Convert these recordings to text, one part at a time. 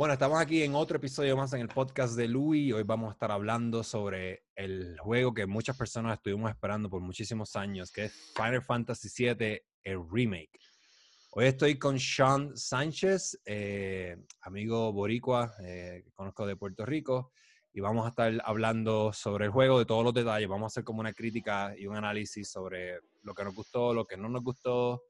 Bueno, estamos aquí en otro episodio más en el podcast de Louis. Hoy vamos a estar hablando sobre el juego que muchas personas estuvimos esperando por muchísimos años, que es Final Fantasy VII, el remake. Hoy estoy con Sean Sánchez, eh, amigo boricua eh, que conozco de Puerto Rico, y vamos a estar hablando sobre el juego, de todos los detalles. Vamos a hacer como una crítica y un análisis sobre lo que nos gustó, lo que no nos gustó,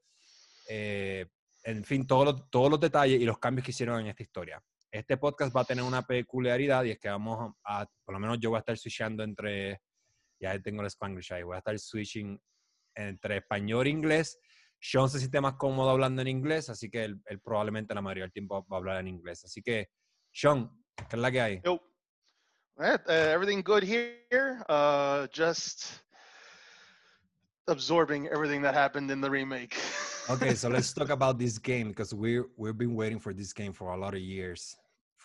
eh, en fin, todos los, todos los detalles y los cambios que hicieron en esta historia. Este podcast va a tener una peculiaridad y es que vamos a, por lo menos yo voy a estar switchando entre, ya tengo el Spanglish ahí, voy a estar switching entre español e inglés. Sean se siente más cómodo hablando en inglés, así que él, probablemente la mayoría del tiempo va a hablar en inglés. Así que, Sean, ¿qué es la que hay? Yo. Uh, everything good here. Uh, just absorbing everything that happened in the remake. okay, so let's talk about this game because we we've been waiting for this game for a lot of years.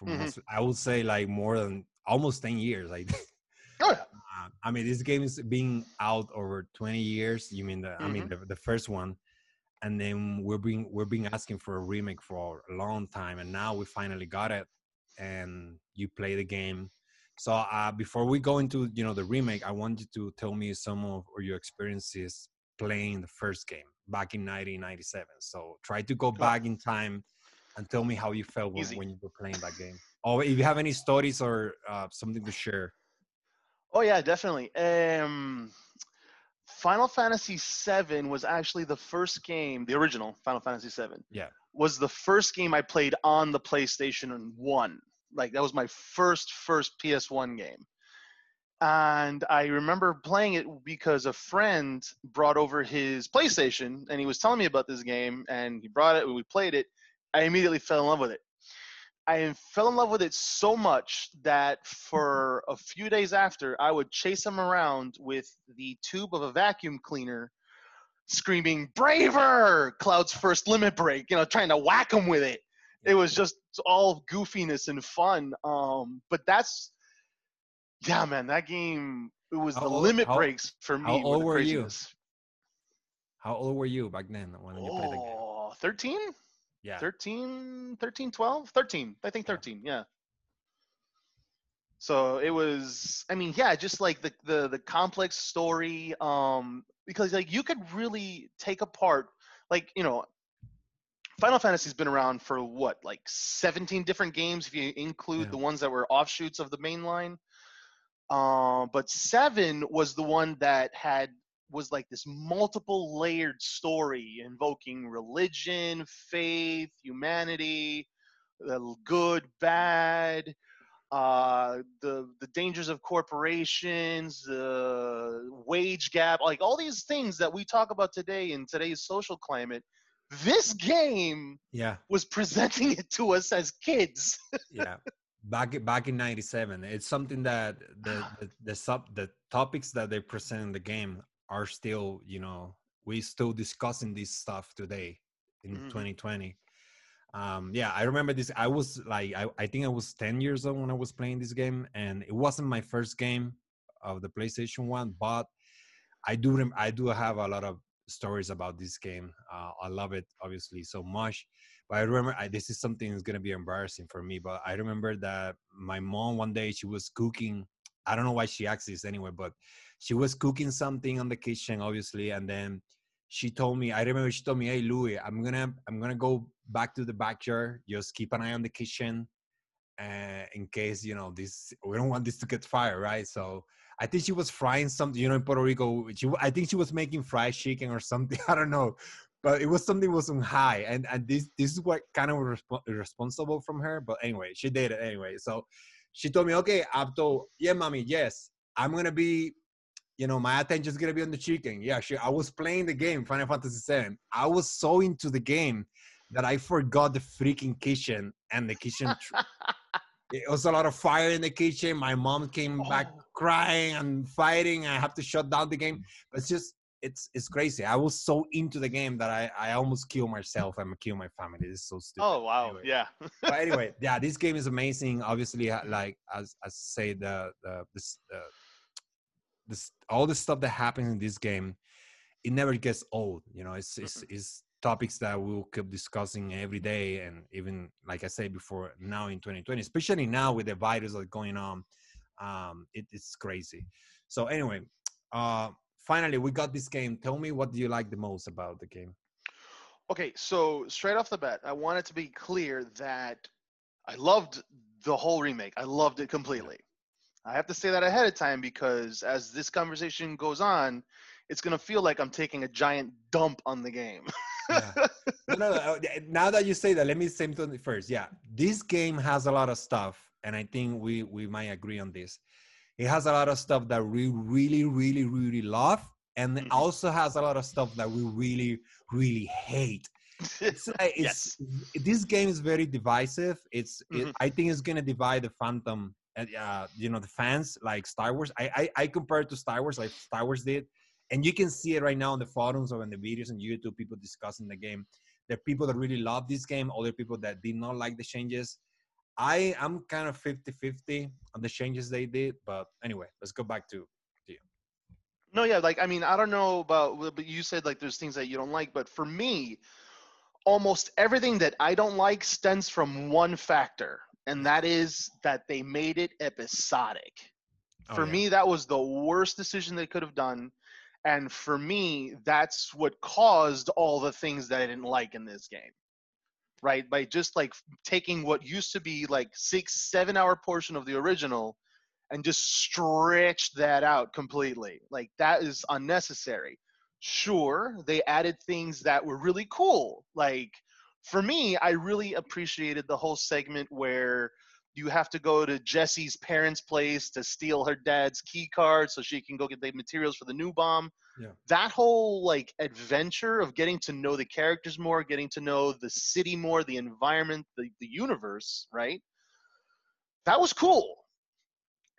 Mm-hmm. I would say like more than almost 10 years. Like, oh, yeah. uh, I mean, this game is being out over 20 years. You mean the, mm-hmm. I mean, mm-hmm. the, the, first one. And then we're being, we're being asking for a remake for a long time. And now we finally got it and you play the game. So uh, before we go into, you know, the remake, I want you to tell me some of your experiences playing the first game back in 1997. So try to go back in time and tell me how you felt when, when, you were playing that game. Or if you have any stories or uh, something to share. Oh yeah, definitely. Um, Final Fantasy VII was actually the first game, the original Final Fantasy VII. Yeah, was the first game I played on the PlayStation One. Like that was my first first PS1 game. And I remember playing it because a friend brought over his PlayStation and he was telling me about this game and he brought it, we played it, I immediately fell in love with it. I fell in love with it so much that for a few days after, I would chase him around with the tube of a vacuum cleaner, screaming "Braver!" Cloud's first limit break. You know, trying to whack him with it. It was just all goofiness and fun. Um, but that's, yeah, man, that game. It was how the old, limit how, breaks for me. How old were you? How old were you back then when you played the game? Oh, 13? Yeah. 13 13 12 13 i think 13 yeah. yeah. So it was i mean yeah just like the the the complex story um because like you could really take apart like you know final fantasy's been around for what like 17 different games if you include yeah. the ones that were offshoots of the main line. Uh, but seven was the one that had was like this multiple layered story invoking religion, faith, humanity, the good, bad, uh, the the dangers of corporations, the wage gap, like all these things that we talk about today in today's social climate. This game, yeah, was presenting it to us as kids. yeah, back back in '97, it's something that the the, the sub the topics that they present in the game are still you know we still discussing this stuff today in mm-hmm. 2020 um yeah i remember this i was like I, I think i was 10 years old when i was playing this game and it wasn't my first game of the playstation one but i do rem- i do have a lot of stories about this game uh, i love it obviously so much but i remember I, this is something that's going to be embarrassing for me but i remember that my mom one day she was cooking i don't know why she asked this anyway but she was cooking something on the kitchen, obviously, and then she told me. I remember she told me, "Hey, Louis, I'm gonna I'm gonna go back to the backyard. Just keep an eye on the kitchen, uh, in case you know this. We don't want this to get fire, right?" So I think she was frying something. You know, in Puerto Rico, she, I think she was making fried chicken or something. I don't know, but it was something was on high, and and this this is what kind of irresponsible from her. But anyway, she did it anyway. So she told me, "Okay, Abdo, yeah, mommy, yes, I'm gonna be you know, my attention is gonna be on the chicken. Yeah, she, I was playing the game, Final Fantasy VII. I was so into the game that I forgot the freaking kitchen and the kitchen. it was a lot of fire in the kitchen. My mom came oh. back crying and fighting. I have to shut down the game. But it's just, it's it's crazy. I was so into the game that I, I almost killed myself and killed my family. It's so stupid. Oh wow, anyway. yeah. but anyway, yeah, this game is amazing. Obviously, like as I say, the the this this all the stuff that happens in this game it never gets old you know it's it's, it's topics that we'll keep discussing every day and even like i said before now in 2020 especially now with the virus that's going on um it, it's crazy so anyway uh finally we got this game tell me what do you like the most about the game Okay, so straight off the bat, I want it to be clear that I loved the whole remake. I loved it completely. I have to say that ahead of time because as this conversation goes on, it's going to feel like I'm taking a giant dump on the game. yeah. no, no, no, uh, now that you say that let me say something first yeah this game has a lot of stuff and i think we we might agree on this it has a lot of stuff that we really really really love and it Mhm. also has a lot of stuff that we really really hate. It's, like- it's this game is very divisive. It's it, Mhm. i think it's gonna divide the fandom and uh you know the fans like star wars. I, I i compare it to star wars like star wars did and you can see it right now on the forums or in the videos on youtube people discussing the game. There are people that really love this game other people that did not like the changes i i'm kind of 50 50 on the changes they did but anyway let's go back to you. No, yeah, like I mean, I don't know about, but you said like there's things that you don't like, but for me, almost everything that I don't like stems from one factor, and that is that they made it episodic. Oh, For yeah. me, that was the worst decision they could have done, and for me, that's what caused all the things that I didn't like in this game. Right, by just like taking what used to be like six, seven hour portion of the original and just stretch that out completely. Like that is unnecessary. Sure, they added things that were really cool. Like for me, I really appreciated the whole segment where you have to go to Jessie's parents' place to steal her dad's key card so she can go get the materials for the new bomb. Yeah. That whole like adventure of getting to know the characters more, getting to know the city more, the environment, the, the universe, right? That was cool.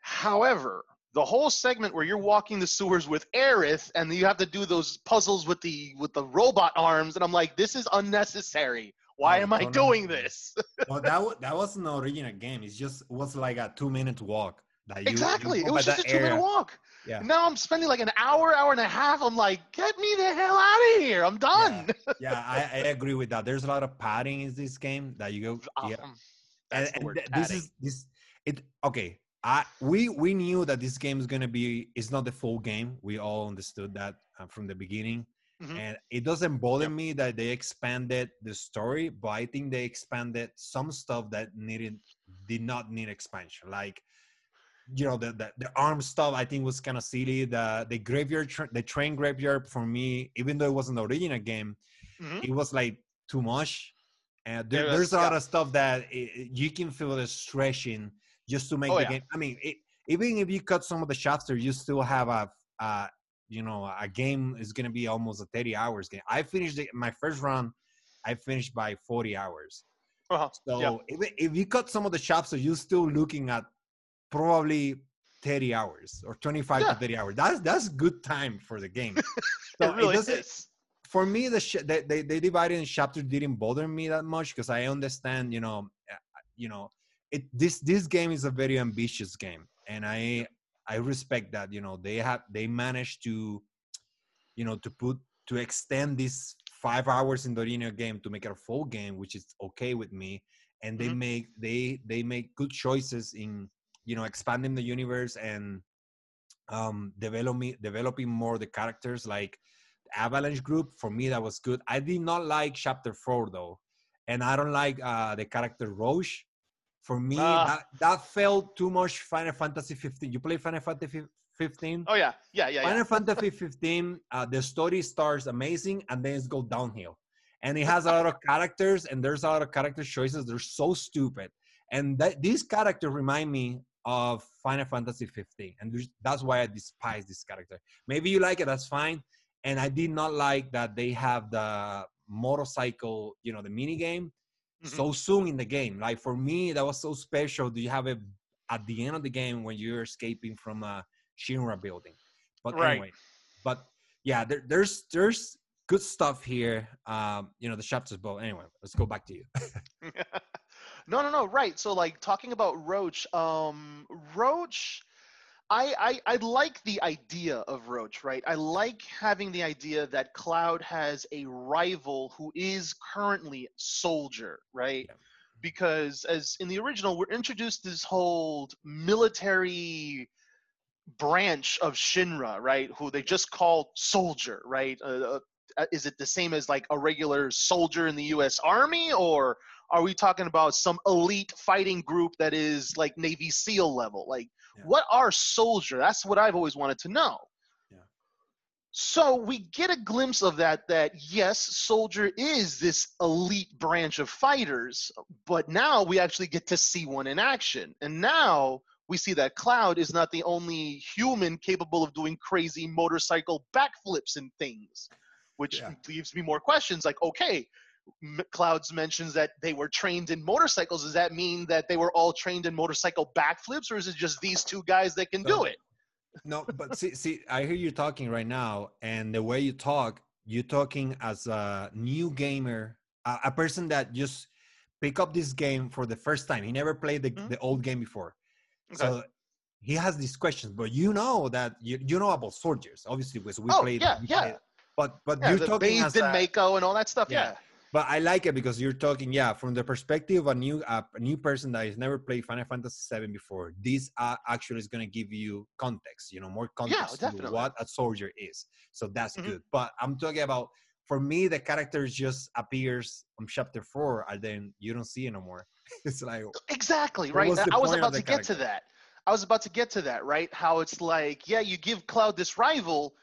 However, the whole segment where you're walking the sewers with Aerith and you have to do those puzzles with the with the robot arms, and I'm like, this is unnecessary. Why Oh, am I doing this? well that was that wasn't an original game it's just it was like a two minute walk that you, exactly. you It was just a that two minute walk. Yeah. Now I'm spending like an hour, hour and a half. I'm like, get me the hell out of here. I'm done. yeah I, I agree with that there's a lot of padding in this game that you go yeah Um, and, that's and word. th- this is this it okay i we we knew that this game is going to be it's not the full game we all understood that uh, from the beginning Mhm. and it doesn't bother Yep. me that they expanded the story but i think they expanded some stuff that needed did not need expansion like you know the the, the arm stuff i think was kind of silly the the graveyard tra- the train graveyard for me even though it wasn't the original game Mhm. it was like too much and there, was- there's a lot yeah. of stuff that i i- you can feel the stretching just to make Oh, the yeah. game i mean it, even if you cut some of the there you still have a uh you know a game is going to be almost a 30 hours game i finished the, my first run i finished by 40 hours Uh-huh. so Yeah. if, if you cut some of the so you're still looking at probably 30 hours or 25 Yeah. to 30 hours. That's that's good time for the game. it really doesn't- is. For me, the sh- they, they they divided in chapters didn't bother me that much because I understand, you know, uh, you know, it this this game is a very ambitious game, and I I respect that. You know, they have they managed to, you know, to put to extend this five hours in the original game to make it a full game, which is okay with me. And they Mhm. make they they make good choices in you know expanding the universe and um developing developing more the characters like Avalanche group. For me, that was good. I did not like chapter four though, and I don't like uh the character Roche. For me, Ah. that that felt too much Final Fantasy 15. You play Final Fantasy 15? Oh yeah, yeah, yeah, yeah. Final Fantasy 15, uh, the story starts amazing and then it's go downhill. And it has a lot of characters and there's a lot of character choices. They're so stupid. And that these characters remind me of Final Fantasy 15. And that's why I despise this character. Maybe you like it, that's fine. And I did not like that they have the motorcycle, you know, the mini game Mhm. so soon in the game. Like for me, that was so special. Do you have it at the end of the game when you're escaping from a Shinra building? But Right. anyway, but yeah, there, there's there's good stuff here. Um, you know, the chapters. But anyway, let's go back to you. no, no, no. Right. So, like talking about Roche, um, Roche, I, I I like the idea of Roche, right? I like having the idea that Cloud has a rival who is currently Soldier, right? Yeah. Because as in the original, we're introduced this whole military branch of Shinra, right? Who they just call Soldier, right? Uh, uh, is it the same as like a regular soldier in the U.S. Army, or are we talking about some elite fighting group that is like Navy SEAL level? Like, Yeah. what are soldier? That's what I've always wanted to know. Yeah. So we get a glimpse of that. That yes, soldier is this elite branch of fighters, but now we actually get to see one in action, and now we see that Cloud is not the only human capable of doing crazy motorcycle backflips and things, which Yeah. leaves me more questions. Like, okay, Clouds mentions that they were trained in motorcycles. Does that mean that they were all trained in motorcycle backflips, or is it just these two guys that can do it? No, but see, see, I hear you talking right now, and the way you talk, you're talking as a new gamer, a, a person that just pick up this game for the first time. He never played the, Mhm. the old game before, Okay. so he has these questions. But you know that you, you know about soldiers, obviously, because we Oh, played. yeah, yeah. played- But but Yeah, you're talking as bathed in a- Mako and all that stuff. Yeah. Yeah. But I like it because you're talking, yeah, from the perspective of a new uh, a new person that has never played Final Fantasy VII before. This uh, actually is going to give you context, you know, more context to what a soldier is. So that's Mhm. good. But I'm talking about for me, the character just appears on chapter four, and then you don't see it no more. It's like Exactly, right? I was about to get to that. I was about to get to that, right? How it's like, yeah, you give Cloud this rival,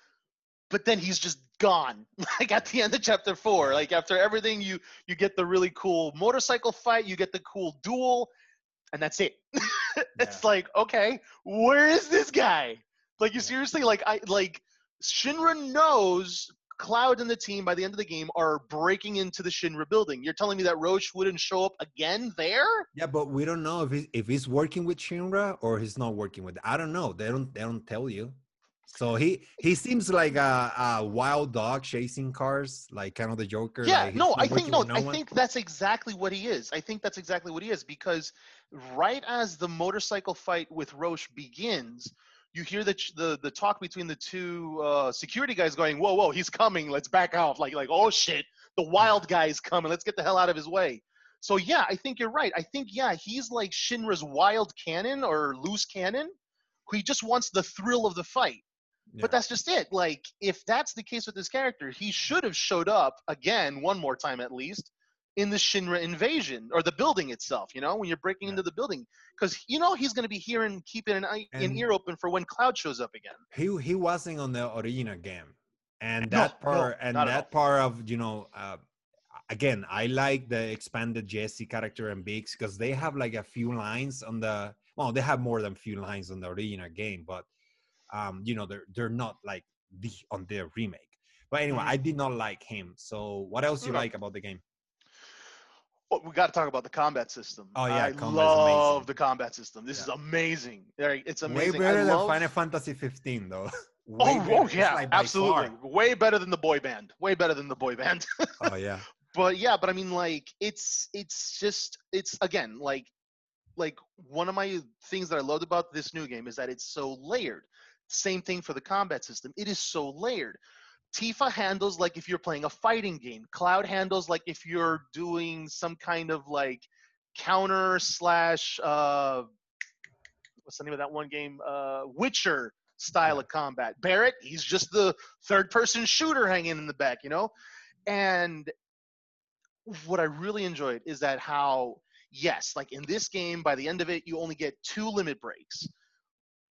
but then he's just gone. Like at the end of chapter four, like after everything, you you get the really cool motorcycle fight, you get the cool duel, and that's it. it's Yeah. like, okay, where is this guy? Like you seriously, like I like Shinra knows Cloud and the team by the end of the game are breaking into the Shinra building. You're telling me that Roche wouldn't show up again there? yeah, but we don't know if he's if he's working with Shinra or he's not working with. I don't know. They don't they don't tell you. So he he seems like a, a wild dog chasing cars, like kind of the Joker. Yeah, like no, I think working no, I one. think that's exactly what he is. I think that's exactly what he is because right as the motorcycle fight with Roche begins, you hear the the the talk between the two uh, security guys going, "Whoa, whoa, he's coming! Let's back off!" Like like, "Oh shit, the wild guy's coming! Let's get the hell out of his way." So yeah, I think you're right. I think yeah, he's like Shinra's wild cannon or loose cannon. Who he just wants the thrill of the fight. Yeah. But that's just it. Like, if that's the case with this character, he should have showed up again, one more time at least, in the Shinra invasion or the building itself. You know, when you're breaking Yeah. into the building, because you know he's going to be hearing, keeping an eye, an And- ear open for when Cloud shows up again. he he wasn't on the original game and that no, part and that part of you know uh, again i like the expanded jessie character and biggs because they have like a few lines on the well they have more than few lines on the original game but um you know they're they're not like the on their remake but anyway Mhm. i did not like him so what else you Okay. like about the game Oh, we got to talk about the combat system. Oh, yeah, I love the combat system. This is amazing. It's amazing. way better I than love... final fantasy 15 though Way Oh, better. oh yeah, like absolutely. far. Way better than the boy band. Way better than the boy band. oh yeah but yeah but i mean like it's it's just it's again like like one of my things that i loved about this new game is that it's so layered same thing for the combat system. It is so layered. Tifa handles like if you're playing a fighting game. Cloud handles like if you're doing some kind of like counter slash uh what's the name of that one game? Uh witcher style of combat. Barret he's just the third person shooter hanging in the back you know? And what I really enjoyed is that how yes, like in this game, by the end of it, you only get two limit breaks,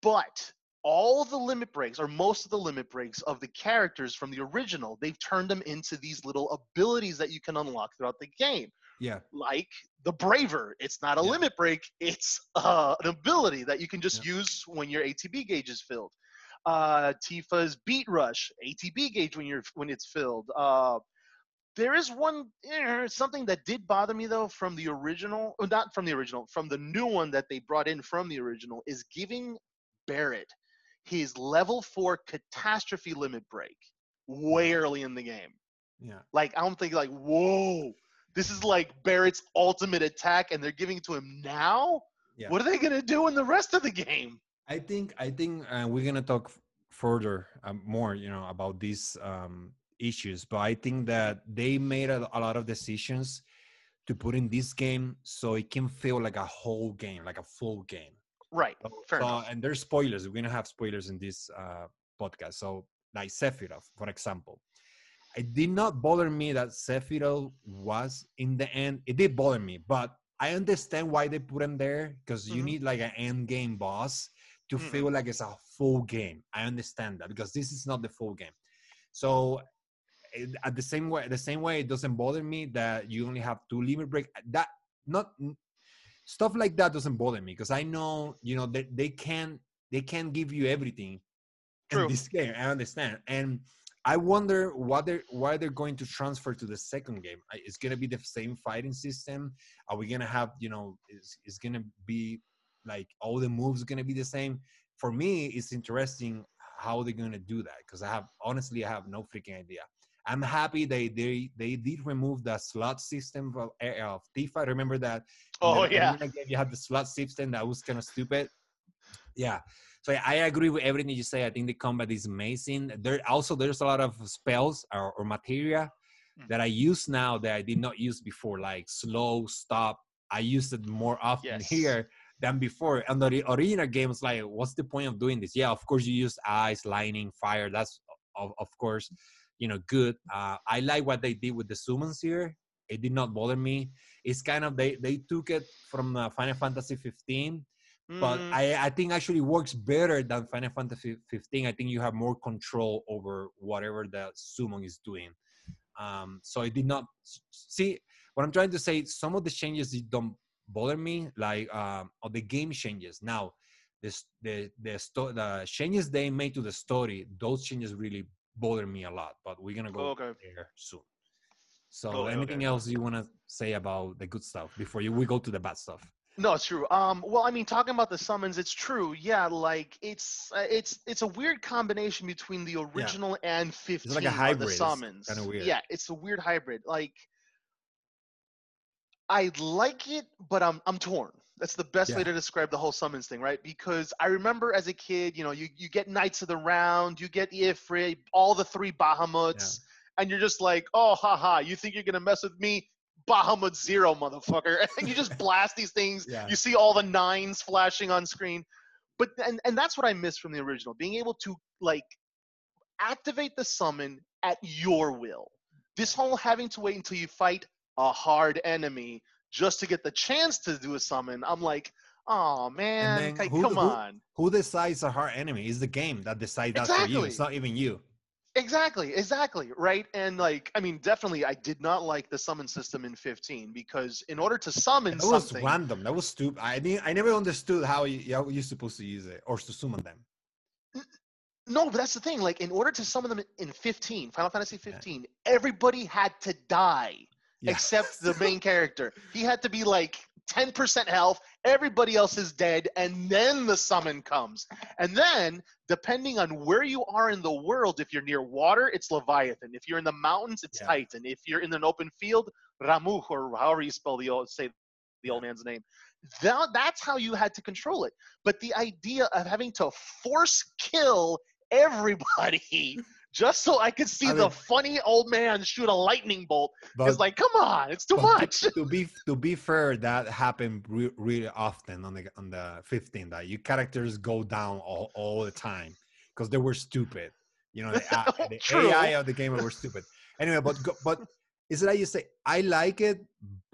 but all the limit breaks or most of the limit breaks of the characters from the original, they've turned them into these little abilities that you can unlock throughout the game. yeah Like the Braver, it's not a Yeah. limit break; it's uh, an ability that you can just use when your ATB gauge is filled. Uh, Tifa's Beat Rush, ATB gauge when you're when it's filled. Uh, there is one eh, something that did bother me though from the original, oh, not from the original, from the new one that they brought in from the original is giving Barret his level four catastrophe limit break way early in the game. yeah Like I'm thinking like, whoa, this is like Barret's ultimate attack, and they're giving it to him now. Yeah. What are they gonna do in the rest of the game? I think I think uh, we're gonna talk further um, more, you know, about these um, issues. But I think that they made a, a lot of decisions to put in this game so it can feel like a whole game, like a full game. Right. So, Fair so- enough. and there's spoilers. We're gonna have spoilers in this uh, podcast. So, like Sephiroth, for example, it did not bother me that Sephiroth was in the end. It did bother me, but I understand why they put him there because you Mhm. need like an end game boss to Mhm. feel like it's a full game. I understand that because this is not the full game. So it- at the same way, the same way, it doesn't bother me that you only have two limit break. That not stuff like that doesn't bother me because I know you know they, they can they can give you everything True. in this game. I understand, and I wonder what they're why they're going to transfer to the second game. It's gonna be the same fighting system. Are we gonna have you know? Is it's gonna be like all the moves gonna be the same? For me, it's interesting how they're gonna do that because I have honestly I have no freaking idea. I'm happy they they they did remove the slot system of, of Tifa. Remember that? Oh, the yeah. you had the slot system that was kind of stupid. Yeah. So I agree with everything you say. I think the combat is amazing. There also there's a lot of spells or, or materia Mm. that I use now that I did not use before, like slow, stop. I use it more often Yes. here than before. And the ori- original games, like, what's the point of doing this? Yeah, of course you use ice, lightning, fire. That's of, of course, you know, good. Uh, I like what they did with the summons here. It did not bother me. It's kind of they they took it from uh, Final Fantasy 15 but Mm, I, I think actually works better than Final Fantasy 15. I think you have more control over whatever the summon is doing. Um, so I did not see what I'm trying to say. Some of the changes don't bother me, like um, of the game changes. Now, this the the sto- the changes they made to the story, those changes really bother me a lot. But we're gonna go Okay. there soon. So, Okay, anything okay. else you wanna say about the good stuff before you we go to the bad stuff? No, it's true. Um, well, I mean, talking about the summons, it's true. Yeah, like it's uh, it's it's a weird combination between the original and fifteen. like a hybrid. The summons. kinda weird. Yeah, it's a weird hybrid. Like, I like it, but I'm I'm torn. That's the best way to describe the whole summons thing, right? Because I remember as a kid, you know, you, you get Knights of the Round, you get Ifrit, all the three Bahamuts, and you're just like, oh, haha, you think you're gonna mess with me? Bahamut Zero, motherfucker. And you just blast these things. Yeah. You see all the nines flashing on screen. But and, and that's what I miss from the original, being able to like activate the summon at your will. This whole having to wait until you fight a hard enemy just to get the chance to do a summon, I'm like, oh man, like, who- come who- on. who decides a hard enemy is the game that decides that for you it's not even you. Exactly, exactly, right? And like, I mean, definitely, I did not like the summon system in 15 because in order to summon that was random. That was stupid. I didn't i never understood how you how you're supposed to use it or to summon them. No, but that's the thing. Like, in order to summon them in 15, Final Fantasy 15, everybody had to die Yeah. except the main character. He had to be like 10% health. Everybody else is dead, and then the summon comes. And then, depending on where you are in the world, if you're near water, it's Leviathan. If you're in the mountains, it's Yeah. Titan. If you're in an open field, Ramuh, or however you spell the old say the old man's name. That, that's how you had to control it. But the idea of having to force kill everybody just so I could see I the funny old man shoot a lightning bolt is like, come on, it's too much. to, be to be fair that happened re- really often on the on the 15 that your characters go down all, all the time because they were stupid you know the, the ai of the game were stupid anyway but but is it like you say i like it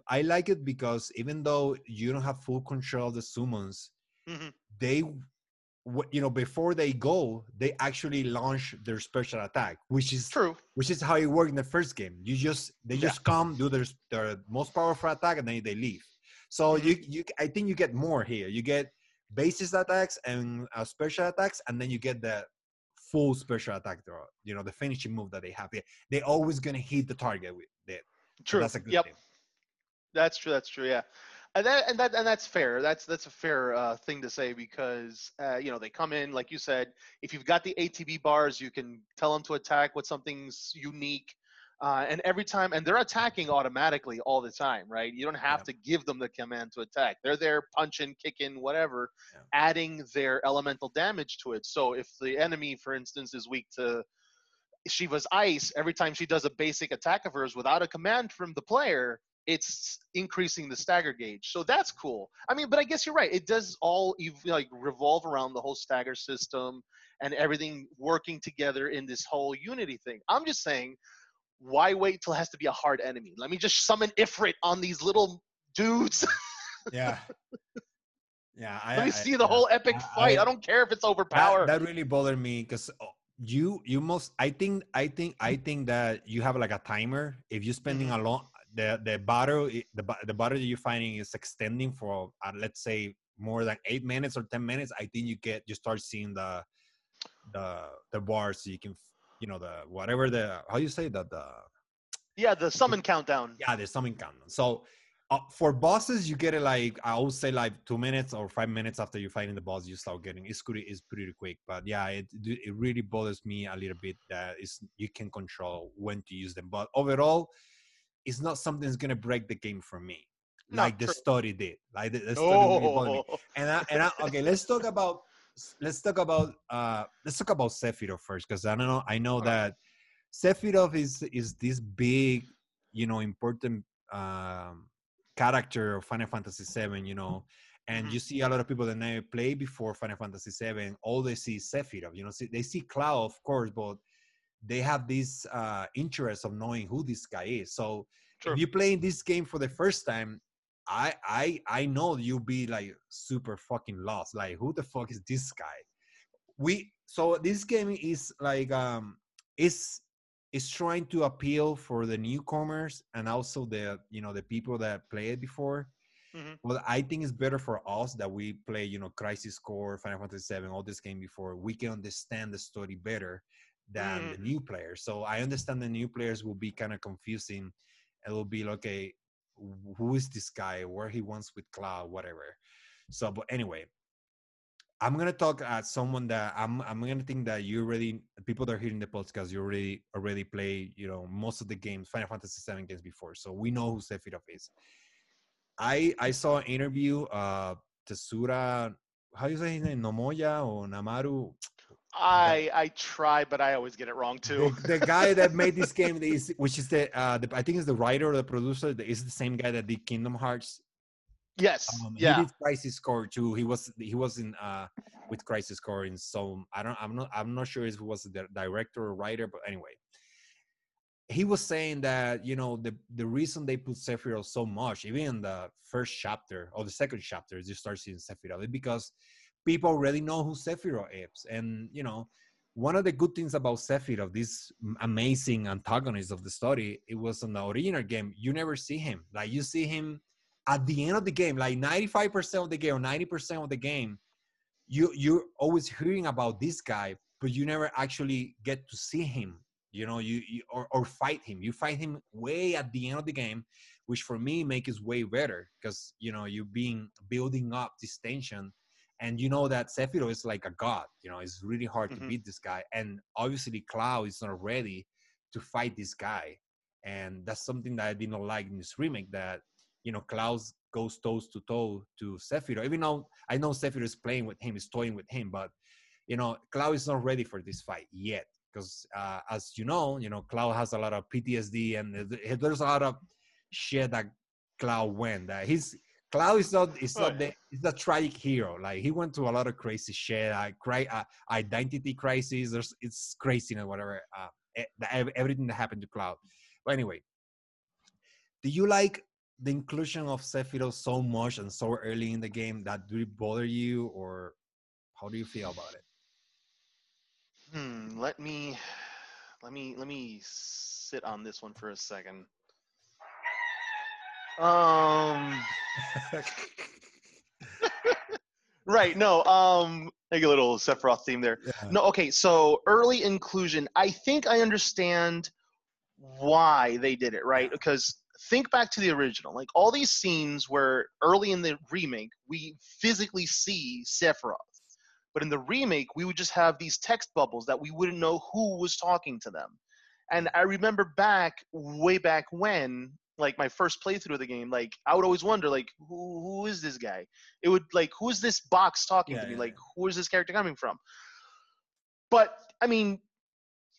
i like it because even though you don't have full control of the summons Mhm. they you know before they go they actually launch their special attack which is True. which is how it worked in the first game you just they Yeah. just come do their, their most powerful attack and then they leave so Mhm. you you i think you get more here you get basis attacks and uh, special attacks and then you get the full special attack throw you know the finishing move that they have they they always gonna hit the target with it So True. that's a good yep. thing That's true. That's true. Yeah, and that and that and that's fair. That's that's a fair uh, thing to say because uh, you know they come in like you said. If you've got the ATB bars, you can tell them to attack with something's unique. Uh, and every time, and they're attacking automatically all the time, right? You don't have Yeah. to give them the command to attack. They're there punching, kicking, whatever, Yeah. adding their elemental damage to it. So if the enemy, for instance, is weak to Shiva's ice, every time she does a basic attack of hers without a command from the player, it's increasing the stagger gauge. So that's cool. I mean, but I guess you're right. It does all like revolve around the whole stagger system and everything working together in this whole unity thing. I'm just saying, why wait till it has to be a hard enemy? Let me just summon Ifrit on these little dudes. Yeah. Yeah. I, Let me I- see the yeah. whole epic I- fight. I, I- don't care if it's that, overpowered. that really bothered me because you you most i think i think i think that you have like a timer if you're spending Mhm. a long the the battle the, the battle that you're finding is extending for uh, let's say more than eight minutes or ten minutes i think you get you start seeing the the the bars so you can you know the whatever the how you say that the yeah, the summon countdown. yeah the summon countdown. So uh, for bosses you get it like i would say like two minutes or five minutes after you're fighting the boss you start getting it's pretty it's pretty quick. But yeah it it really bothers me a little bit that is you can control when to use them. But overall it's not something that's gonna break the game for me No, like the story did like the, the story. Oh, and I, and I, okay let's talk about let's talk about uh let's talk about sephiroth first because i don't know i know Alright. that sephiroth is is this big you know important um character of final fantasy 7 you know and Mhm. you see a lot of people that never play before final fantasy 7 all they see is sephiroth you know see, they see cloud of course but they have this uh interest of knowing who this guy is. So True. if you playing this game for the first time i i i know you'll be like super fucking lost. Like who the fuck is this guy? We so this game is like um is is trying to appeal for the newcomers and also the you know the people that play it before. Mhm. well i think it's better for us that we play you know crisis core final fantasy 7 all this game before. We can understand the story better than the Mhm. new players. So i understand the new players will be kind of confusing it will be like okay who is this guy? Where he wants with cloud whatever. So but anyway i'm gonna talk at someone that i'm i'm gonna think that you already people that are hearing the podcast you already already play you know most of the games final fantasy 7 games before so we know who sephiroth is. I i saw an interview uh tesura how do you say his name? Nomoya or namaru I I try, but I always get it wrong too. the, the guy that made this game is which is the uh the, i think is the writer or the producer is the same guy that did kingdom hearts yes. um, yeah. he did crisis core too he was he was in uh with crisis core in so i don't i'm not i'm not sure if he was the director or writer but anyway he was saying that you know the the reason they put sephiroth so much even in the first chapter or the second chapter you start seeing sephiroth because people already know who sephiroth is. And you know one of the good things about sephiroth this amazing antagonist of the story it was in the original game. You never see him. Like you see him at the end of the game like 95% of the game or 90% of the game you you're always hearing about this guy but you never actually get to see him you know you, you or, or fight him. You fight him way at the end of the game which for me makes it way better because you know you're being building up this tension and you know that Sephiroth is like a god you know it's really hard Mhm. to beat this guy. And obviously cloud is not ready to fight this guy. And that's something that i did not like in this remake that you know cloud goes toes to toe to Sephiroth. Even though i know Sephiroth is playing with him is toying with him but you know cloud is not ready for this fight yet. Because uh, as you know you know cloud has a lot of ptsd and there's a lot of shit that cloud went that he's cloud is not is not the he's a tragic hero like he went through a lot of crazy shit I cry uh, identity crisis there's it's crazy and whatever uh, everything that happened to cloud but anyway do you like the inclusion of Sephiroth so much and so early in the game that do it bother you or how do you feel about it Hmm. Let me let me let me sit on this one for a second. Um. Right. No. Um. Like a little Sephiroth theme there. Yeah. No, okay, so early inclusion. I think I understand why they did it, right? Because think back to the original. Like all these scenes where early in the remake, we physically see Sephiroth. But in the remake, we would just have these text bubbles that we wouldn't know who was talking to them. And I remember back, way back when, like my first playthrough of the game, like I would always wonder, like, who, who is this guy? It would like, who is this box talking Yeah, to me? yeah, Like, who is this character coming from? But I mean,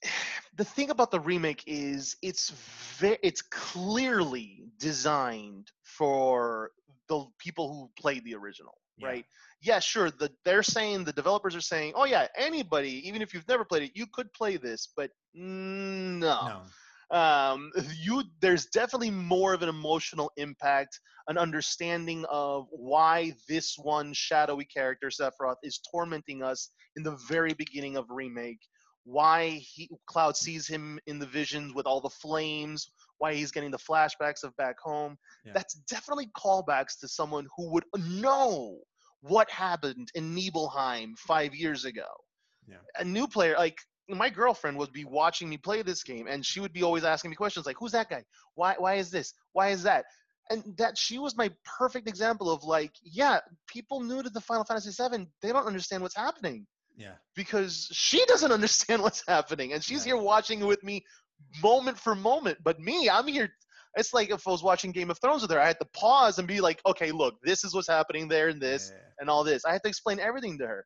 the thing about the remake is it's ve- it's clearly designed for the people who played the original, Yeah. right? Yeah, sure. The they're saying the developers are saying, oh yeah, anybody, even if you've never played it, you could play this, but no. No. Um, you there's definitely more of an emotional impact, an understanding of why this one shadowy character Sephiroth is tormenting us in the very beginning of remake why he Cloud sees him in the visions with all the flames, why he's getting the flashbacks of back home. Yeah. That's definitely callbacks to someone who would know what happened in Nibelheim five years ago. Yeah. A new player, like my girlfriend, would be watching me play this game, and she would be always asking me questions like, "Who's that guy? Why? Why is this? Why is that?" And that she was my perfect example of like, yeah, people new to the Final Fantasy VII, they don't understand what's happening Yeah. because she doesn't understand what's happening and she's Yeah. here watching with me moment for moment but me i'm here it's like if i was watching game of thrones with her i had to pause and be like okay look this is what's happening there and this Yeah. and all this i had to explain everything to her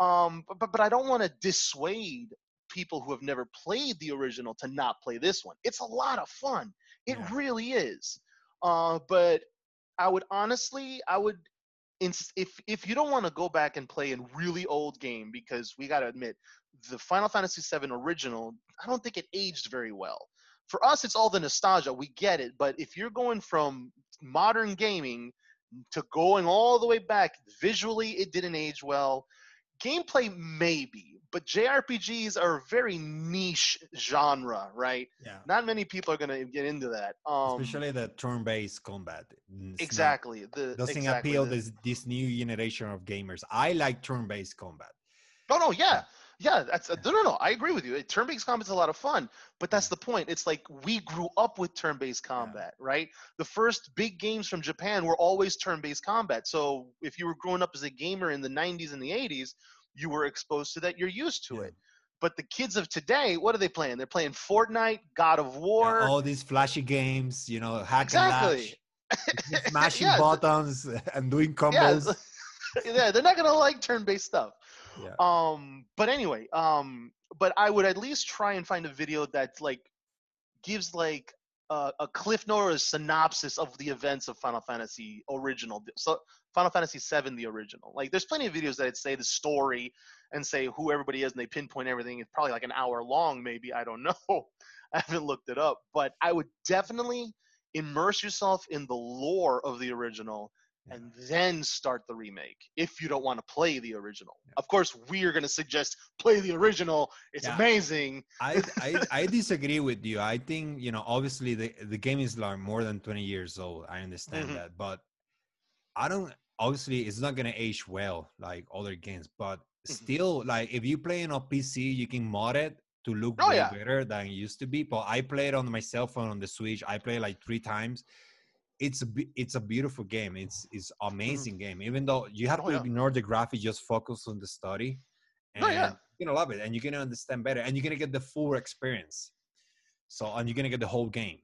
um but but, but i don't want to dissuade people who have never played the original to not play this one it's a lot of fun it Yeah. really is uh but i would honestly i would, if if you don't want to go back and play a really old game because we got to admit the Final Fantasy VII original I don't think it aged very well. For us it's all the nostalgia, we get it, but if you're going from modern gaming to going all the way back visually it didn't age well. Gameplay maybe, but JRPGs are a very niche genre, right? Yeah. Not many people are going to get into that. Um Especially the turn-based combat. It's not- exactly. The doesn't exactly, appeal the- this this new generation of gamers. I like turn-based combat. No, no, yeah, yeah. That's no, no, no. I agree with you. Turn-based combat's a lot of fun, but that's the point. It's like we grew up with turn-based combat, right? The first big games from Japan were always turn-based combat. So if you were growing up as a gamer in the '90s and the '80s, you were exposed to that. You're used to Yeah. it. But the kids of today, what are they playing? They're playing Fortnite, God of Yeah, War. all these flashy games, you know, hack Exactly. and slash, smashing Yeah, buttons and doing yeah, combos. yeah, they're not gonna like turn-based stuff. Yeah. Um, but anyway, um, but I would at least try and find a video that like gives like a, a cliff note or a synopsis of the events of Final Fantasy original. So Final Fantasy VII, the original. Like, there's plenty of videos that say the story and say who everybody is, and they pinpoint everything. It's probably like an hour long, maybe. I don't know. I haven't looked it up, but I would definitely immerse yourself in the lore of the original Yeah. and then start the remake if you don't want to play the original. Yeah. Of course, we are going to suggest play the original. It's Yeah. amazing. I, I I disagree with you. I think you know obviously the the game is like more than twenty years old. I understand Mhm. that, but I don't. Obviously, it's not gonna age well like other games. But Mhm. still, like if you play it on PC, you can mod it to look Oh, way better than it used to be. But I played on my cell phone on the Switch. I played like three times. It's a it's a beautiful game. It's it's mm-hmm. amazing game. Even though you have Oh, to yeah. ignore the graphics, just focus on the story. And Oh, yeah. you're gonna love it and you're gonna understand better and you're gonna get the full experience so and you're gonna get the whole game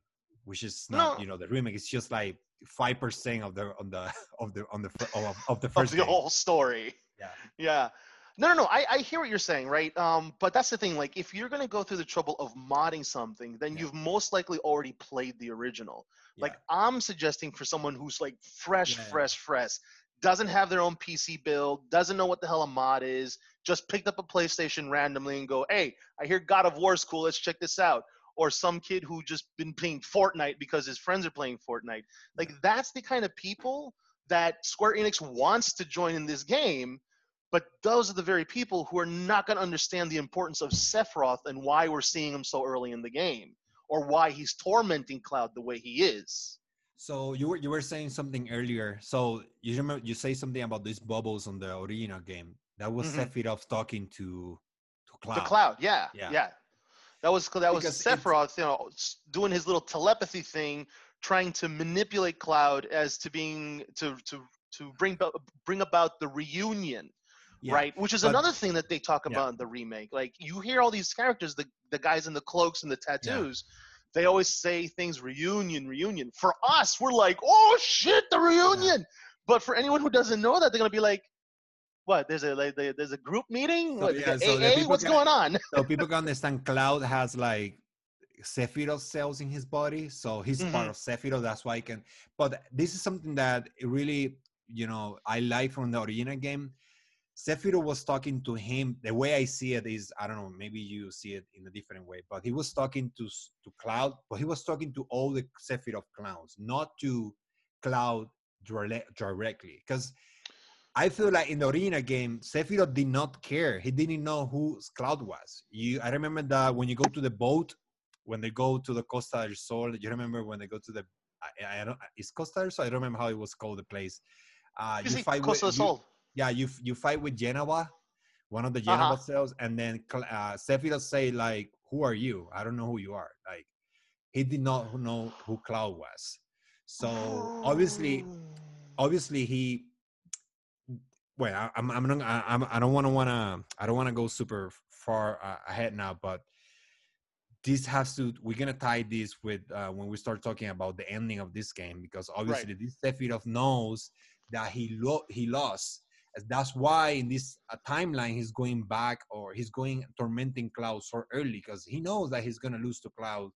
which is not No. you know the remake it's just like five percent of the on the of the on the of, of the Of the whole story. yeah Yeah. No, no, no. I, I hear what you're saying, right? Um, but that's the thing. Like, if you're gonna go through the trouble of modding something, then Yeah. you've most likely already played the original. Like. I'm suggesting for someone who's like fresh, Yeah, yeah. fresh, fresh, doesn't have their own PC build, doesn't know what the hell a mod is, just picked up a PlayStation randomly and go, "Hey, I hear God of War's cool. Let's check this out." Or some kid who just been playing Fortnite because his friends are playing Fortnite. Like, that's the kind of people that Square Enix wants to join in this game. But those are the very people who are not going to understand the importance of Sephiroth and why we're seeing him so early in the game, or why he's tormenting Cloud the way he is. so you were you were saying something earlier so you remember you say something about these bubbles on the original game that was Mhm. Sephiroth talking to to cloud The Cloud, yeah, Yeah. yeah. That was that was Because Sephiroth, you know, doing his little telepathy thing, trying to manipulate Cloud as to being to to to bring bring about the reunion Yeah, right? Which is but- another thing that they talk Yeah. about in the remake. Like you hear all these characters, the the guys in the cloaks and the tattoos. They always say things reunion, reunion. For us, we're like, oh shit, the reunion. But for anyone who doesn't know that, they're gonna be like, what? There's a like, there's a group meeting. So, What, yeah, so AA? What's can- going on? so people can understand Cloud has like Sephiroth cells in his body, so he's part Mhm. of Sephiroth. That's why he can. But this is something that really, you know, I like from the original game. Sephiroth was talking to him. The way I see it is, I don't know, maybe you see it in a different way, but he was talking to to Cloud, but he was talking to all the Sephiroth clones, not to Cloud direct, directly, because. I feel like in the arena game, Sephiroth did not care. He didn't know who Cloud was. You, I remember that when you go to the boat, when they go to the Costa del Sol, you remember when they go to the, I, I don't, is Costa del Sol? I don't remember how it was called the place. Uh, You fight Costa del with, you- Sol. Yeah, you you fight with Jenova, one of the Uh-huh. Jenova cells, and then uh, Sephiroth say like, "Who are you? I don't know who you are." Like, he did not know who Cloud was. So obviously, obviously he well I, i'm i'm not I- i'm i don't want to want to i don't want to go super far uh, ahead now but this has to we're gonna tie this with uh, when we start talking about the ending of this game because obviously this Sephiroth knows that he lo- he lost that's why in this uh, timeline he's going back or he's going tormenting cloud so early because he knows that he's gonna lose to cloud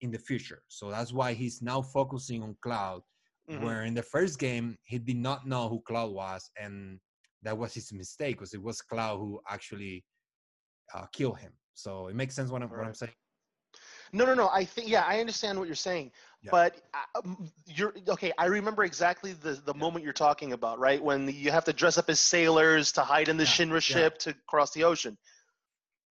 in the future so that's why he's now focusing on cloud Mhm. where in the first game he did not know who Cloud was, and that was his mistake because it was Cloud who actually uh, killed him. So it makes sense what I'm, what I'm saying. No, no, no. I think yeah, I understand what you're saying, Yeah. but uh, um, you're okay. I remember exactly the the moment you're talking about, right? When you have to dress up as sailors to hide in the Yeah, Shinra yeah. ship to cross the ocean.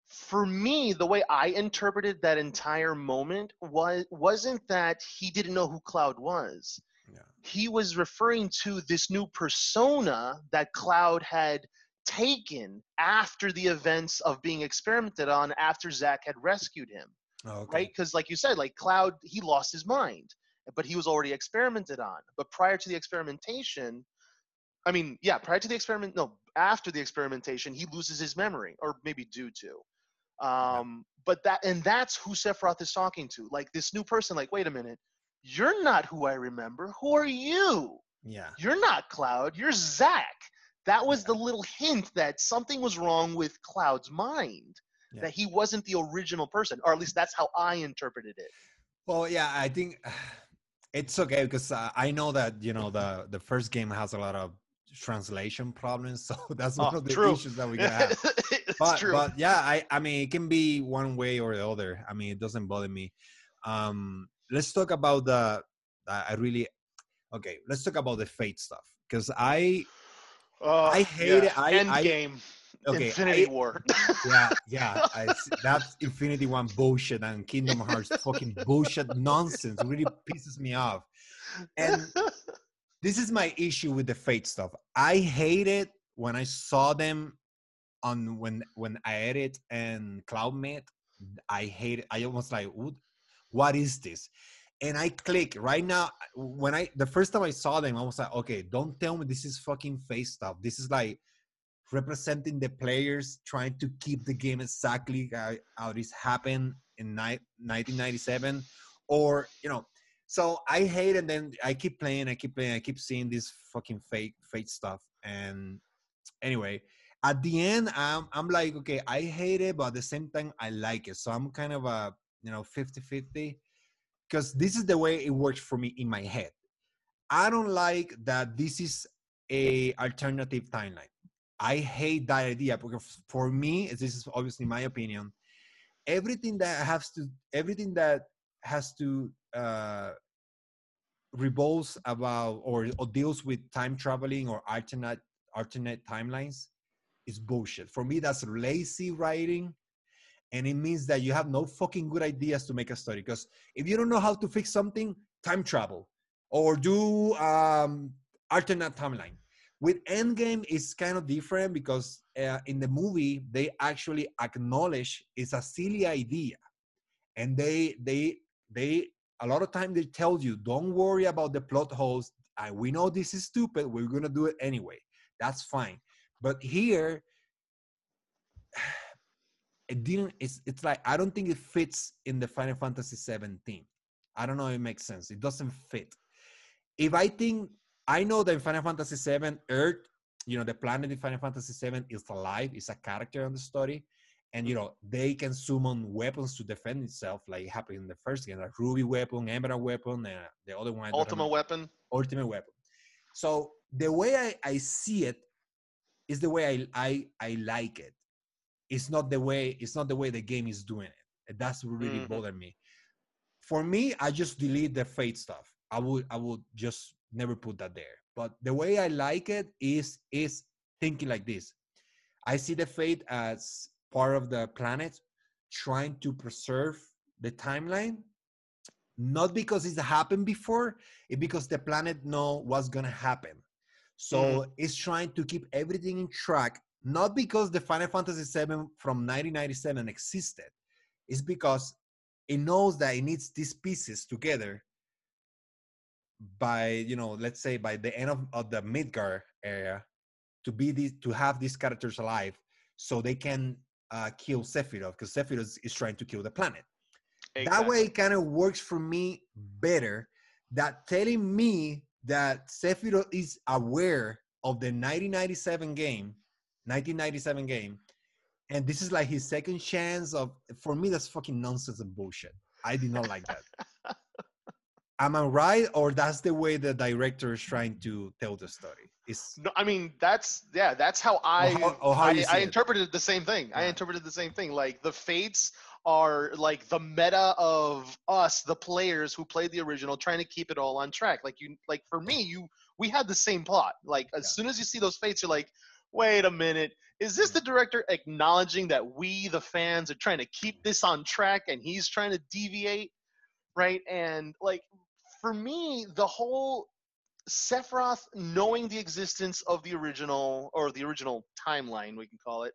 For me, the way I interpreted that entire moment was wasn't that he didn't know who Cloud was. Yeah. He was referring to this new persona that Cloud had taken after the events of being experimented on after Zack had rescued him okay. right? Because like you said, like Cloud, he lost his mind, but he was already experimented on. But prior to the experimentation, I mean, yeah, prior to the experiment, no, after the experimentation, he loses his memory, or maybe due to. Um, But that, and that's who Sephiroth is talking to. Like this new person, like, wait a minute, you're not who I remember. Who are you? Yeah. You're not Cloud. You're Zack. That was the little hint that something was wrong with Cloud's mind. Yeah. That he wasn't the original person, or at least that's how I interpreted it. Well, yeah, I think it's okay because uh, I know that you know the the first game has a lot of translation problems, so that's one Oh, of the true. issues that we're have. it's but true. but yeah, I I mean it can be one way or the other. I mean it doesn't bother me. Um, let's talk about the. I I really okay. Let's talk about the fate stuff because I Oh, I hate it. I- I- Endgame, okay, Infinity I- War. yeah yeah I, that's Infinity One bullshit and Kingdom Hearts fucking bullshit nonsense really pisses me off. And this is my issue with the fate stuff. I hate it when I saw them on when when I Aerith and Cloud met. I hate it. I almost like, "What- what is this? And I click right now. When I the first time I saw them, I was like, okay, don't tell me this is fucking face stuff. This is like representing the players trying to keep the game exactly how, how this happened in ni- 1997 or you know so i hate and then i keep playing i keep playing i keep seeing this fucking fake fake stuff. And anyway at the end i'm, I'm like okay i hate it but at the same time i like it. So i'm kind of a you know 50 50 because this is the way it works for me in my head. I don't like that this is a alternative timeline I hate that idea because for me, this is obviously my opinion. Everything that has to, everything that has to uh, revolves about or, or deals with time traveling or alternate alternate timelines is bullshit. For me, that's lazy writing, and it means that you have no fucking good ideas to make a story. Because if you don't know how to fix something, time travel or do um, alternate timeline with endgame it's kind of different because uh, in the movie they actually acknowledge it's a silly idea and they they they a lot of time they tell you don't worry about the plot holes and we know this is stupid we're gonna do it anyway that's fine But here, it didn't. It's it's like I don't think it fits in the Final Fantasy 17. I don't know if it makes sense. It doesn't fit. If I think I know that in Final Fantasy 7, Earth, you know, the planet in Final Fantasy 7 is alive, is a character in the story. And you know, they can summon weapons to defend itself, like it happened in the first game, like Ruby weapon, Emerald weapon, and the other one. Ultimate weapon. ultimate weapon. So the way I, I see it is the way I, I I like it. It's not the way it's not the way the game is doing it. And That's really Mhm. bothered me. For me, I just delete the fate stuff. I would I would just never put that there. But the way I like it is is thinking like this. I see the fate as part of the planet trying to preserve the timeline not because it's happened before it's because the planet know what's gonna happen so mm-hmm. it's trying to keep everything in track not because the final fantasy 7 from 1997 existed it's because it knows that it needs these pieces together by you know let's say by the end of, of the midgar area to be these to have these characters alive so they can uh, kill sephiroth because sephiroth is, is trying to kill the planet. That way it kind of works for me better that telling me that Sephiroth is aware of the 1997 game 1997 game and this is like his second chance of for me that's fucking nonsense and bullshit. I did not like that am i right or that's the way the director is trying to tell the story Is No, I mean that's yeah, that's how I how- how I, I it. interpreted the same thing. I interpreted the same thing. Like the fates are like the meta of us, the players who played the original, trying to keep it all on track. Like you, like for me, you we had the same plot. Like as Yeah. soon as you see those fates, you're like, wait a minute, is this mm. the director acknowledging that we, the fans, are trying to keep mm. this on track, and he's trying to deviate, right? And like for me, the whole Sephiroth knowing the existence of the original or the original timeline, we can call it,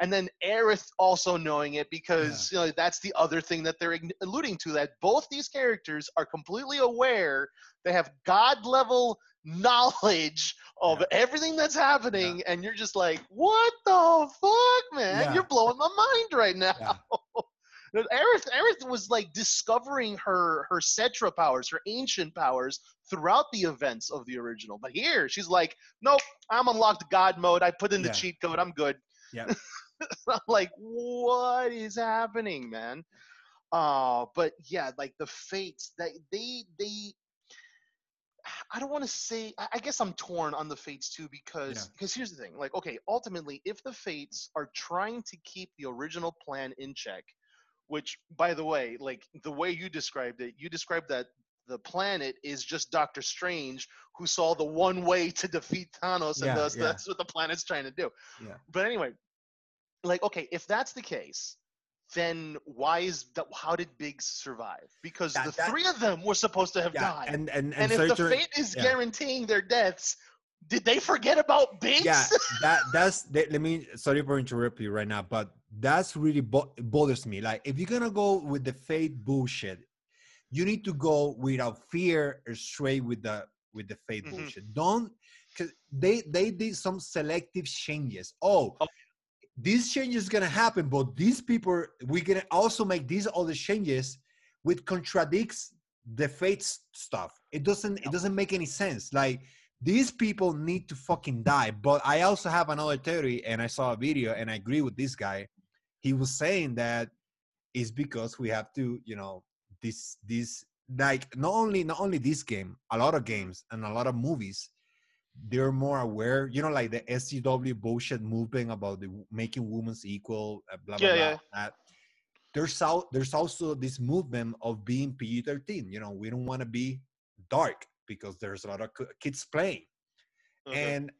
and then Aerith also knowing it because you know that's the other thing that they're alluding to that both these characters are completely aware they have god level knowledge of Yeah. everything that's happening and you're just like what the fuck man Yeah. you're blowing my mind right now Yeah. No, Aerith, Aerith was like discovering her her Cetra powers, her ancient powers throughout the events of the original. But here, she's like, nope, I'm unlocked God mode. I put in the Yeah. cheat code. I'm good. Yeah. I'm like, what is happening, man? Uh, but yeah, like the fates that they they. I don't want to say. I guess I'm torn on the fates too because Yeah. because here's the thing. Like, okay, ultimately, if the fates are trying to keep the original plan in check, which by the way like the way you described it you described that the planet is just doctor strange who saw the one way to defeat thanos and Yeah, thus yeah. that's what the planet's trying to do Yeah. but anyway like okay if that's the case then why is that how did biggs survive because That- the that- three of them were supposed to have yeah died and and and, and, if the certain- fate is guaranteeing their deaths did they forget about biggs yeah that that's that, let me sorry for interrupting you right now but that's really bo- bothers me. Like if you're gonna go with the faith bullshit you need to go without fear or straight with the with the fate Mhm. bullshit. Don't because they they did some selective changes. Oh Oh. this change is gonna happen but these people we're gonna also make these other changes which contradicts the faith stuff. It doesn't it doesn't make any sense. Like these people need to fucking die. But I also have another theory, and I saw a video, and I agree with this guy. He was saying that it's because we have to, you know, this this like not only not only this game, a lot of games and a lot of movies, they're more aware. You know, like the SCW bullshit movement about the making women equal, uh, blah blah Yeah, blah. yeah. That there's al- there's also this movement of being PG-13. You know, we don't want to be dark because there's a lot of kids playing. Mhm. And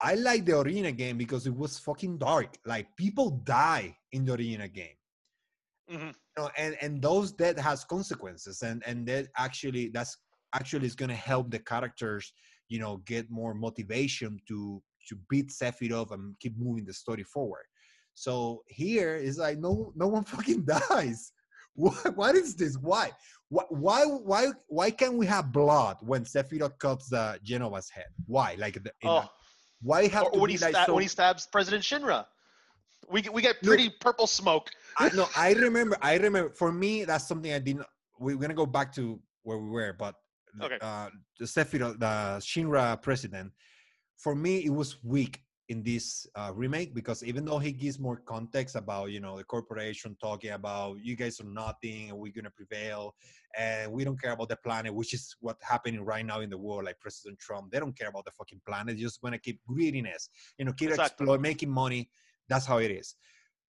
I like the arena game because it was fucking dark. Like people die in the arena game. Mhm. You know, and and those death has consequences, and and that actually that's actually is gonna help the characters, you know, get more motivation to to beat Sephiroth and keep moving the story forward. So here is like no no one fucking dies. What what is this? Why? Why why why why can't we have blood when Sephiroth cuts the Jenova's head? Why? Like the, oh why have or to when be he, like sta- so? when he stabs President Shinra. We get- we get Look- pretty purple smoke. I, no, I remember. I remember. For me, that's something I didn't. We're gonna go back to where we were, but Okay. uh, the Sephiroth, the Shinra president. For me, it was weak in this uh, remake because even though he gives more context about you know the corporation talking about you guys are nothing and we're gonna prevail and we don't care about the planet, which is what's happening right now in the world. Like President Trump, they don't care about the fucking planet. They just wanna keep greediness, you know, keep Exactly. making money. That's how it is.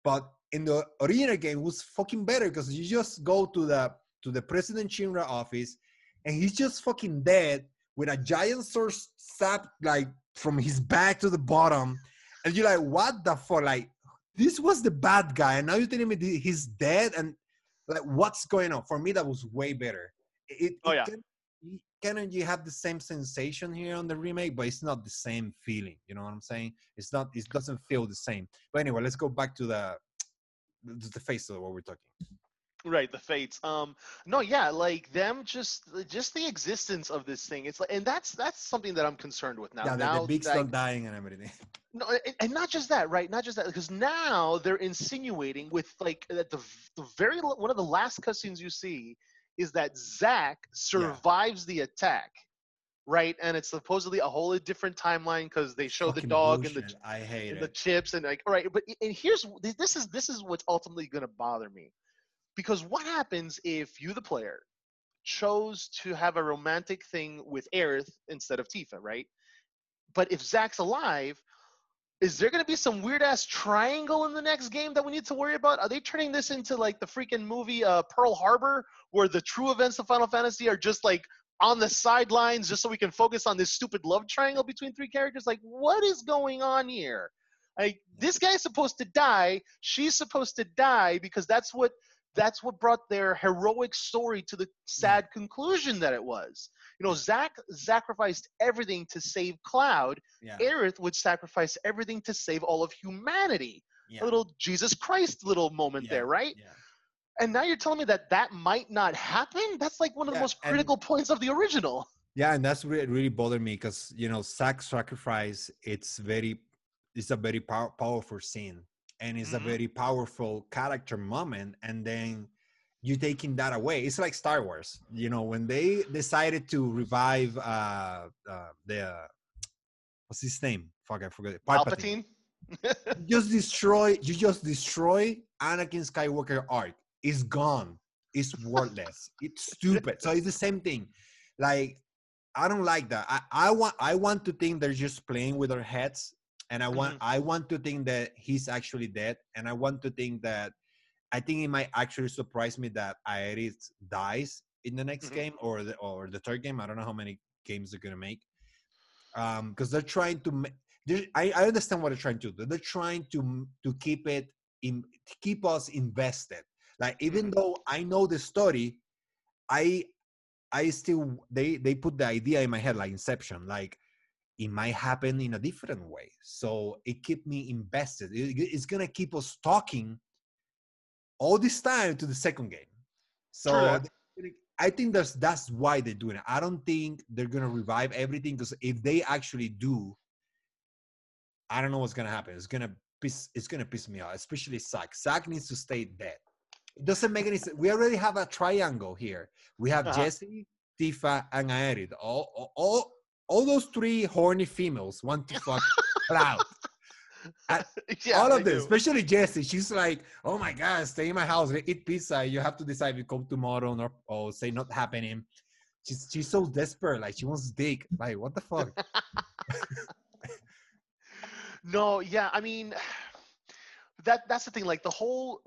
But in the original game, it was fucking better because you just go to the to the President Shinra office, and he's just fucking dead with a giant sword stabbed like from his back to the bottom, and you're like, what the fuck? Like this was the bad guy, and now you're telling me he's dead, and like what's going on? For me, that was way better. It, Oh, it yeah. can- you- you have the same sensation here on the remake, but it's not the same feeling. You know what I'm saying? It's not. It doesn't feel the same. But anyway, let's go back to the the, the face of what we're talking. Right, the fates. Um, no, yeah, like them, just just the existence of this thing. It's like, and that's that's something that I'm concerned with now. yeah, the, now, the big like, stuff dying and everything. No, and, and not just that, right? Not just that, because now they're insinuating with like that the the very one of the last cutscenes you see is that zack survives the attack, right? And it's supposedly a whole different timeline because they show the Fucking dog and the. I hate and the chips and like all right but and here's this is this is what's ultimately going to bother me because what happens if you the player chose to have a romantic thing with Aerith instead of Tifa right? But if Zack's alive is there going to be some weird ass triangle in the next game that we need to worry about? Are they turning this into like the freaking movie uh, Pearl Harbor where the true events of Final Fantasy are just like on the sidelines just so we can focus on this stupid love triangle between three characters? Like what is going on here? Like this guy's supposed to die she's supposed to die because that's what that's what brought their heroic story to the mm. sad conclusion that it was. You know Zack sacrificed everything to save cloud. Yeah, Aerith would sacrifice everything to save all of humanity. Yeah, a little jesus christ little moment yeah, there right? Yeah. and now you're telling me that that might not happen? That's like one of the most and- critical points of the original. Yeah, and that's really really bothered me because you know Zack's sacrifice. It's very, it's a very pow- powerful scene, and it's Mhm. a very powerful character moment. And then you taking that away. It's like Star Wars. You know when they decided to revive uh, uh the uh, what's his name? Fuck, I forgot. it. palpatine You just destroy. You just destroy Anakin Skywalker arc. It's gone. It's worthless. it's stupid. So it's the same thing. Like I don't like that. I, I want I want to think they're just playing with our heads, and I want I want to think that he's actually dead, and I want to think that I think it might actually surprise me that Aerith dies in the next Mhm. game or the or the third game. I don't know how many games they're gonna make, um, because they're trying to. ma- they're- I I understand what they're trying to do. They're trying to to keep it in to keep us invested. Like even Mhm. though I know the story, I I still they they put the idea in my head like Inception, like it might happen in a different way. So it keep me invested. It- it's gonna keep us talking all this time to the second game. So I think that's that's why they're doing it. I don't think they're gonna revive everything because if they actually do, I don't know what's gonna happen. It's gonna piss it's gonna piss me off, especially Zack. Zack needs to stay dead. It doesn't make any sense. We already have a triangle here. We have Uh-huh. Jessie, Tifa, and Aerith. All, all, all, all those three horny females want to fuck Cloud. yeah, all of them, do. especially Jessie. She's like, "Oh my god, stay in my house, eat pizza. You have to decide if you come tomorrow or, or say not happening." She's she's so desperate, like she wants dick. Like what the fuck? No, yeah, I mean that that's the thing. Like the whole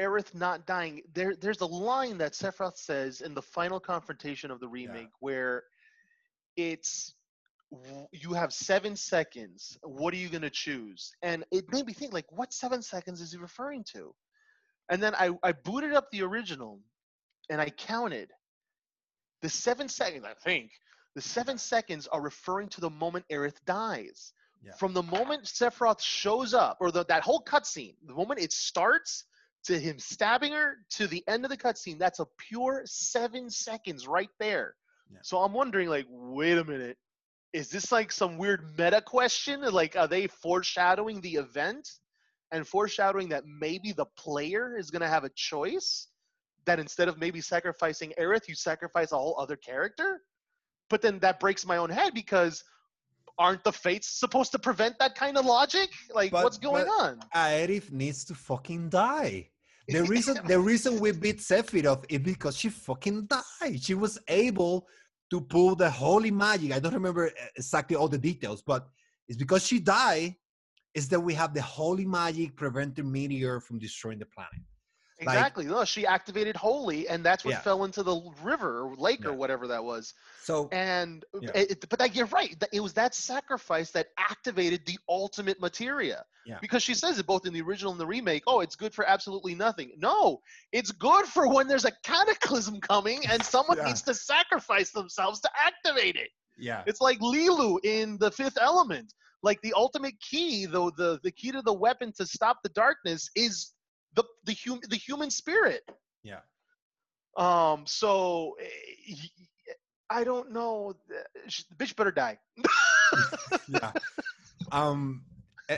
Aerith not dying. There, there's a line that Sephiroth says in the final confrontation of the remake where it's you have seven seconds. What are you gonna choose? And it made me think like, what seven seconds is he referring to? And then I I booted up the original, and I counted the seven seconds. I think the seven seconds are referring to the moment Aerith dies Yeah. from the moment Sephiroth shows up, or the, that whole cutscene, the moment it starts to him stabbing her to the end of the cutscene, that's a pure seven seconds right there. Yeah. So I'm wondering, like, wait a minute, is this like some weird meta question? Like, are they foreshadowing the event and foreshadowing that maybe the player is going to have a choice? That instead of maybe sacrificing Aerith, you sacrifice a whole other character? But then that breaks my own head because aren't the fates supposed to prevent that kind of logic? Like, But- what's going on? Aerith needs to fucking die. The reason the reason we beat Sephiroth is because she fucking died. She was able to pull the holy magic. I don't remember uh, exactly all the details, but it's because she died. Is that we have the holy magic preventing meteor from destroying the planet. Like- Exactly. No, she activated Holy, and that's what Yeah. fell into the river or lake or whatever that was. So And Yeah. it, but that, you're right. It was that sacrifice that activated the ultimate materia. Yeah. Because she says it both in the original and the remake. Oh, it's good for absolutely nothing. No, it's good for when there's a cataclysm coming and someone Yeah. needs to sacrifice themselves to activate it. yeah, It's like Leeloo in the Fifth Element. Like the ultimate key, though the the key to the weapon to stop the darkness is the the hum, the human spirit. yeah. Um. So I don't know. The bitch better die. yeah. Um,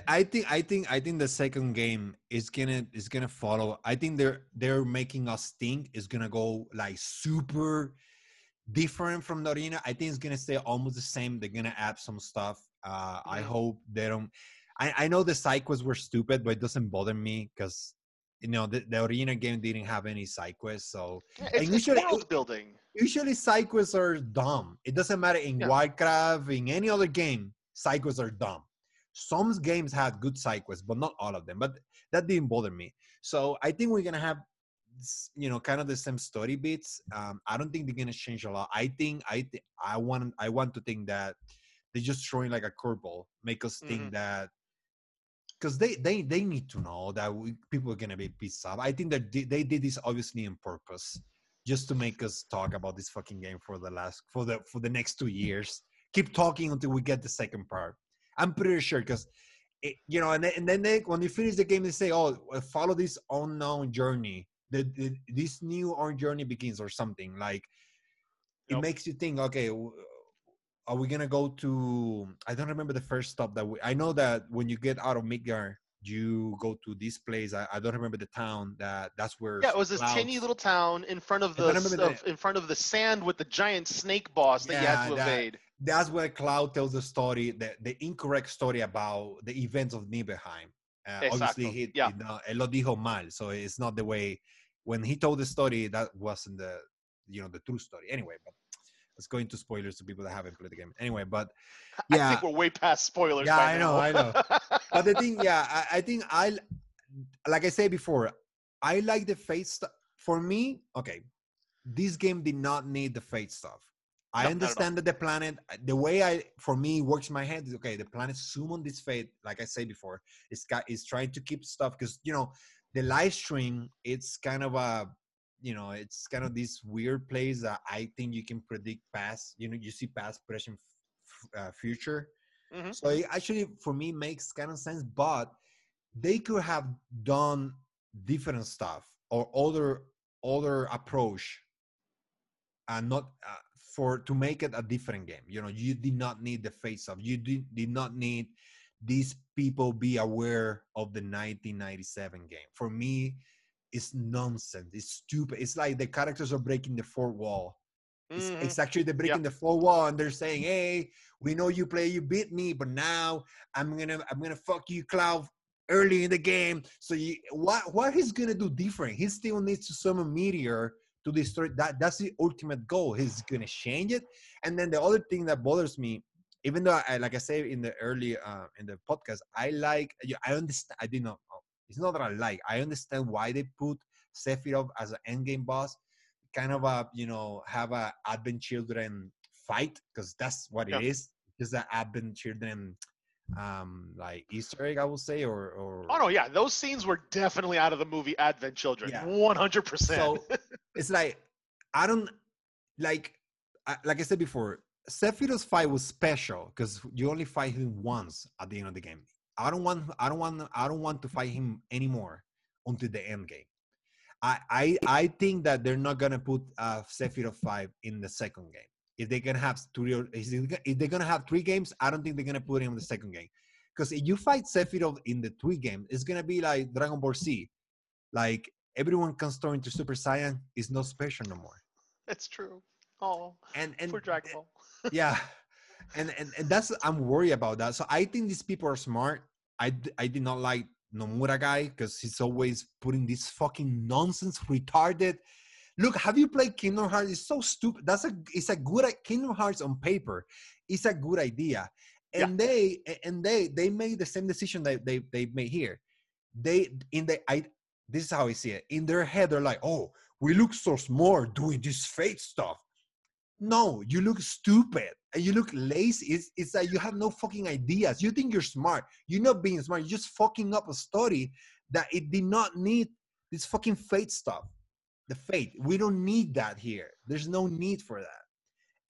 I- think I think I think the second game is gonna is gonna follow. I think they're they're making us think is gonna go like super different from the arena. I think it's gonna stay almost the same. They're gonna add some stuff. Uh, I Mhm. hope they don't. I, I know the quests were stupid, but it doesn't bother me because you know the, the arena game didn't have any side quests. So It's, it's usually- world building. usually side quests are dumb. It doesn't matter in Yeah. Warcraft, in any other game, side quests are dumb. Some games had good side quests, but not all of them. But that didn't bother me. So I think we're gonna have, you know, kind of the same story beats. Um, I don't think they're gonna change a lot. I think I th- I want I want to think that they're just throwing like a curveball, make us think Mhm. that because they they they need to know that we, people are gonna be pissed off. I think that they, they did this obviously on purpose, just to make us talk about this fucking game for the last for the for the next two years. Keep talking until we get the second part. I'm pretty sure because. You know, and then, and then they, when you finish the game, they say, "Oh, uh, follow this unknown journey. The, the this new own journey begins, or something like." It makes you think. Okay, are we gonna go to? I don't remember the first stop that we. I know that when you get out of Midgar, you go to this place. I, I don't remember the town. That that's where. Yeah, it was this Clouds- little town in front of the of, in front of the sand with the giant snake boss that you had to that- evade. that's where Cloud tells the story, the, the incorrect story about the events of Nibelheim. Uh, obviously, he, yeah. he no, él lo dijo mal, so it's not the way. When he told the story, that wasn't the, you know, the true story. Anyway, but let's go into spoilers to people that haven't played the game. Anyway, but yeah I think we're way past spoilers. Yeah, I know, now. I know. but the thing, yeah, I, I think I, like I said before, I like the fate stuff. For me, okay, this game did not need the fate stuff. I No, not at all. understand that the planet, the way I, for me, works in my head is okay. The planet summon this fate, like I said before, it's got, it's trying to keep stuff because you know the Lifestream. It's kind of a, you know, it's kind of this weird place that I think you can predict past. You know, you see past, present, uh, future. Mhm. So it actually, for me, makes kind of sense. But they could have done different stuff or other other approach, and not uh, for to make it a different game. You know, you did not need the face off. You did did not need these people be aware of the 1997 game. For me, it's nonsense. It's stupid. It's like the characters are breaking the fourth wall. It's, Mhm. it's actually they're breaking the fourth wall and they're saying, "Hey, we know you play, you beat me, but now I'm gonna I'm gonna fuck you, Cloud, early in the game. So you what what he's gonna do different? He still needs to summon meteor to destroy that. That's the ultimate goal. He's gonna change it. And then the other thing that bothers me, even though I like I said in the early uh in the podcast, I like I understand. I did not. It's not that I like. I understand why they put Sephiroth as an endgame boss kind of a you know have a advent children fight because that's what Yeah. it is just an advent children um like easter egg i will say or or Oh no, yeah, those scenes were definitely out of the movie Advent Children. Yeah. One hundred percent. so it's like i don't like I, like i said before sephiroth's fight was special because you only fight him once at the end of the game i don't want i don't want i don't want to fight him anymore until the end game I, I I think that they're not gonna put uh, Sephiroth five in the second game. if they're gonna have three or if they're gonna have three games, I don't think they're gonna put him in the second game. Because if you fight Sephiroth in the three game, it's gonna be like Dragon Ball Z. Like everyone can turn into Super Saiyan is not special no more. That's true. Oh, And and for Dragon Ball. yeah and, and and that's i'm worried about that. So i think these people are smart. I I did not like nomura guy because he's always putting this fucking nonsense retarded. Look have you played kingdom hearts? It's so stupid. That's a it's a good kingdom hearts on paper it's a good idea. And they and they they made the same decision that they they made here. They in the i this is how i see it. In their head they're like oh we look so smart doing this fate stuff no, you look stupid and you look lazy. It's, it's like you have no fucking ideas. You think you're smart. You're not being smart. You're just fucking up a story that it did not need this fucking fate stuff. The fate. We don't need that here. There's no need for that.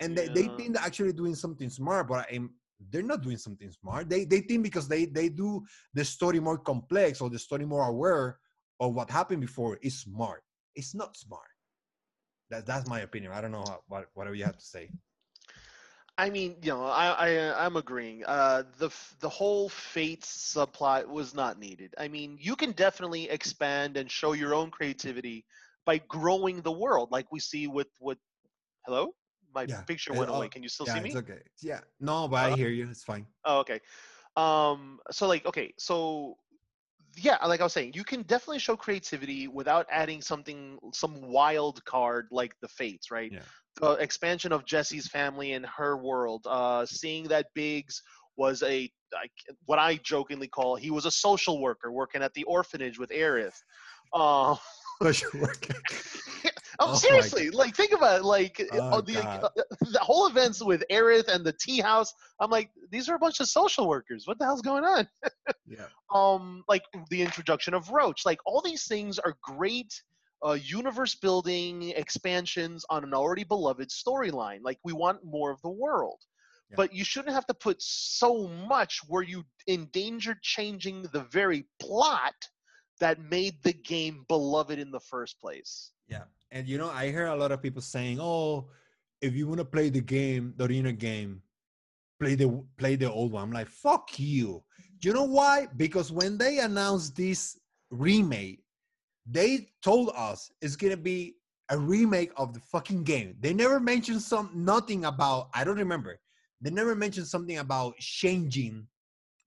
And they, they think they're actually doing something smart, but I'm, they're not doing something smart. They they think because they they do the story more complex or the story more aware of what happened before is smart. It's not smart. That, that's my opinion. I don't know how, what whatever you have to say. I mean, you know, I, I I'm agreeing. Uh, the the whole fate subplot was not needed. I mean, you can definitely expand and show your own creativity by growing the world, like we see with with. Hello, my Yeah, picture uh, went away. Can you still yeah, see me? it's okay. Yeah, no, but I Uh, hear you. It's fine. Oh, okay. Um, so like, okay, so yeah, like I was saying, you can definitely show creativity without adding something, some wild card like the Fates, right? Yeah. The expansion of Jessie's family and her world. Uh, seeing that Biggs was a like what I jokingly call he was a social worker working at the orphanage with Aerith. Uh, Social worker. oh, Oh seriously, like think about it, like Oh, the, uh, the whole events with Aerith and the tea house. I'm like, these are a bunch of social workers. What the hell's going on? Yeah. um like the introduction of Roche like all these things are great uh, universe building expansions on an already beloved storyline like we want more of the world Yeah. but you shouldn't have to put so much where you endanger changing the very plot that made the game beloved in the first place Yeah. And you know, I hear a lot of people saying, "Oh, if you want to play the game, the arena game, play the play the old one." I'm like, "Fuck you." You know why? Because when they announced this remake, they told us it's gonna be a remake of the fucking game. They never mentioned some nothing about. I don't remember. They never mentioned something about changing,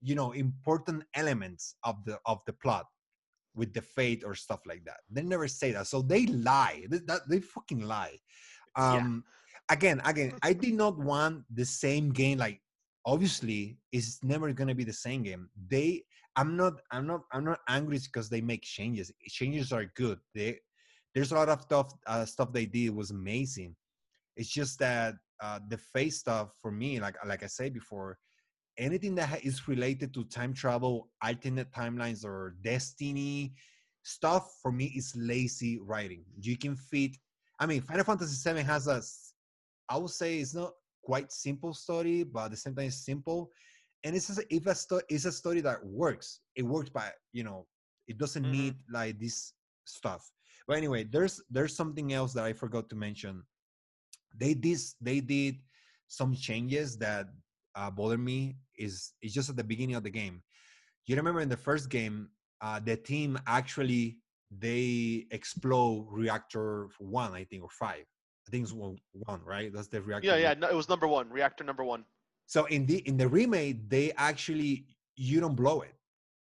you know, important elements of the of the plot with the fate or stuff like that. They never say that. So they lie. They, that, they fucking lie. Yeah. Um again, again, I did not want the same game like obviously it's never gonna be the same game. They I'm not I'm not I'm not angry because they make changes. Changes are good. They there's a lot of stuff uh, stuff they did was amazing. It's just that uh, the face stuff for me, like like I said before, anything that is related to time travel, alternate timelines, or destiny stuff for me is lazy writing. You can fit. I mean, Final Fantasy VII has a. I would say it's not quite simple story, but at the same time it's simple, and it's just, if a story it's a story that works. It works by you know it doesn't Mhm. need like this stuff. But anyway, there's there's something else that I forgot to mention. They did they did some changes that uh, bother me. Is it's just at the beginning of the game. You remember in the first game, uh, the team actually they explode reactor one, I think, or five. I think it's one, one right? That's the reactor. yeah yeah no, it was number one reactor number one So in the in the remake, they actually you don't blow it.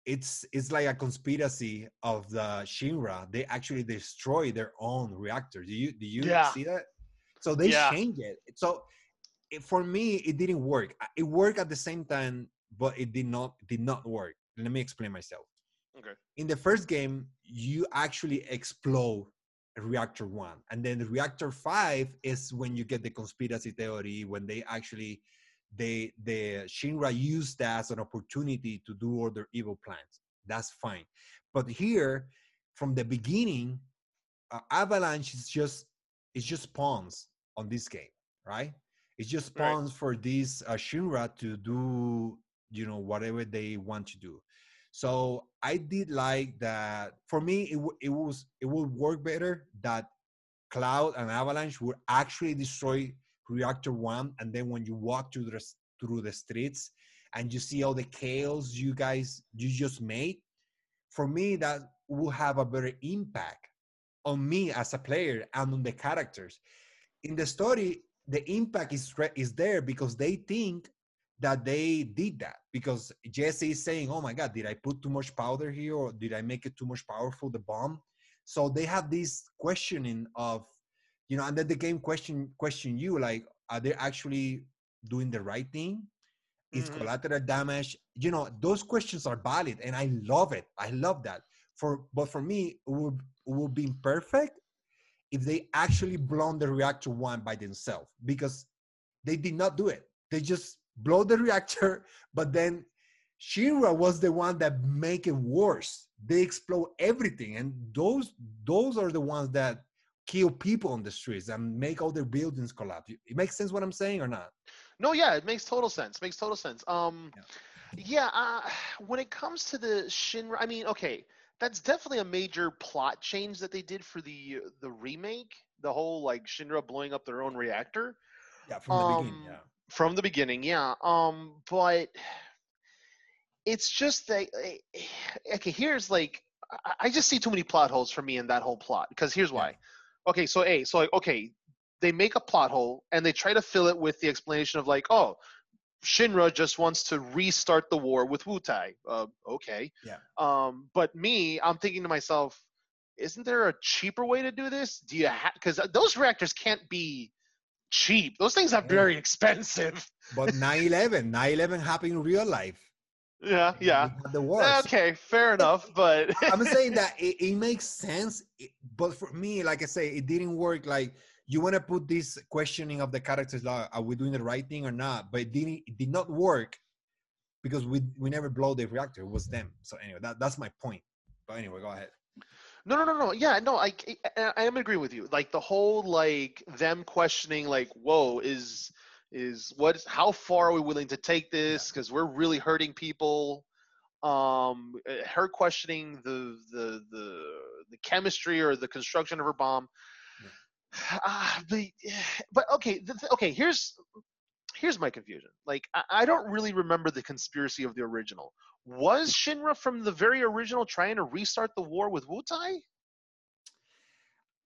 It's it's like a conspiracy of the Shinra. They actually destroy their own reactor. Do you do you Yeah. see that? So they Yeah. change it. So it, for me, it didn't work. It worked at the same time, but it did not did not work. Let me explain myself. okay In the first game, you actually explode reactor one, and then the reactor five is when you get the conspiracy theory when they actually they the Shinra used that as an opportunity to do all their evil plans. That's fine. But here, from the beginning, uh, Avalanche is just it's just pawns on this game, right? It's just Right. for this uh, Shinra to do you know whatever they want to do. So I did like that. For me, it w- it was it would work better that Cloud and Avalanche would actually destroy reactor one and then when you walk through the through the streets and you see all the chaos you guys you just made for me that will have a better impact on me as a player and on the characters in the story the impact is is there because they think that they did that because Jessie is saying, "Oh my God, did I put too much powder here, or did I make it too much powerful the bomb?" So they have this questioning of, you know, and then the game question question you like, are they actually doing the right thing? Is mm-hmm. collateral damage? You know, those questions are valid, and I love it. I love that. For but for me, it would it would be perfect if they actually blown the reactor one by themselves because they did not do it. They just blow the reactor, but then Shinra was the one that make it worse. They explode everything, and those those are the ones that kill people on the streets and make all their buildings collapse. It makes sense what I'm saying or not? No, yeah, it makes total sense. Makes total sense. Um, yeah, yeah uh, when it comes to the Shinra, I mean, okay, that's definitely a major plot change that they did for the the remake. The whole like Shinra blowing up their own reactor. Yeah, from the um, beginning. Yeah from the beginning, yeah. Um, but it's just that eh, okay. Here's like I just see too many plot holes for me in that whole plot because here's why. Okay, so a so like okay, they make a plot hole and they try to fill it with the explanation of like oh. Shinra just wants to restart the war with Wutai. Uh, okay. Yeah. Um, but me, I'm thinking to myself, isn't there a cheaper way to do this? Do you have because those reactors can't be cheap. Those things are very expensive. But 9/11, 9/11 happened in real life. Yeah, yeah. The war. Okay, fair enough. But I'm saying that it, it makes sense. But for me, like I say, it didn't work. Like you want to put this questioning of the characters, like, are we doing the right thing or not? But it didn't. It did not work because we we never blow the reactor. It was them. So anyway, that that's my point. But anyway, go ahead. No, no, no, no. Yeah, no. I, I, I am agreeing with you. Like the whole like them questioning, like, whoa, is is what? how far are we willing to take this? Because we're really hurting people. Um, her questioning the the the the chemistry or the construction of her bomb. Yeah. Uh, but, but okay, the, okay. Here's here's my confusion. Like, I, I, don't really remember the conspiracy of the original. Was Shinra from the very original trying to restart the war with Wutai?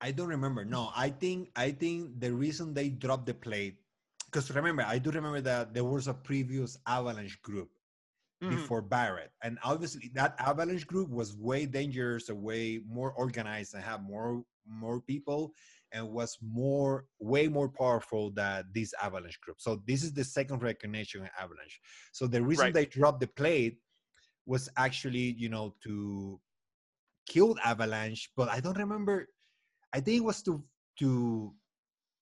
I don't remember. No, I think I think the reason they dropped the plate, because remember, I do remember that there was a previous Avalanche group mm-hmm. before Barret, and obviously that Avalanche group was way dangerous, way more organized, and had more more people and was more way more powerful than this avalanche group. So this is the second recognition in avalanche. So the reason right. they dropped the plate was actually you know to kill avalanche but i don't remember i think it was to to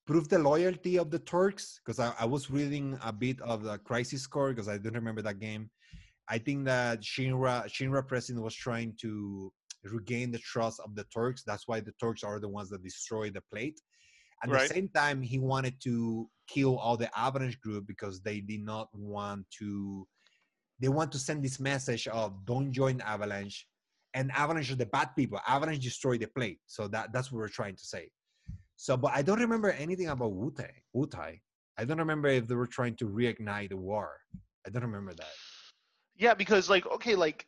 prove the loyalty of the turks because I, I was reading a bit of the crisis core because i don't remember that game. I think that shinra shinra president was trying to regain the trust of the Turks. That's why the Turks are the ones that destroy the plate. At right. the same time, he wanted to kill all the Avalanche group because they did not want to. They want to send this message of don't join Avalanche, and Avalanche are the bad people. Avalanche destroy the plate, so that that's what we're trying to say. So, but I don't remember anything about Wutai. Wutai. I don't remember if they were trying to reignite the war. I don't remember that. Yeah, because like okay, like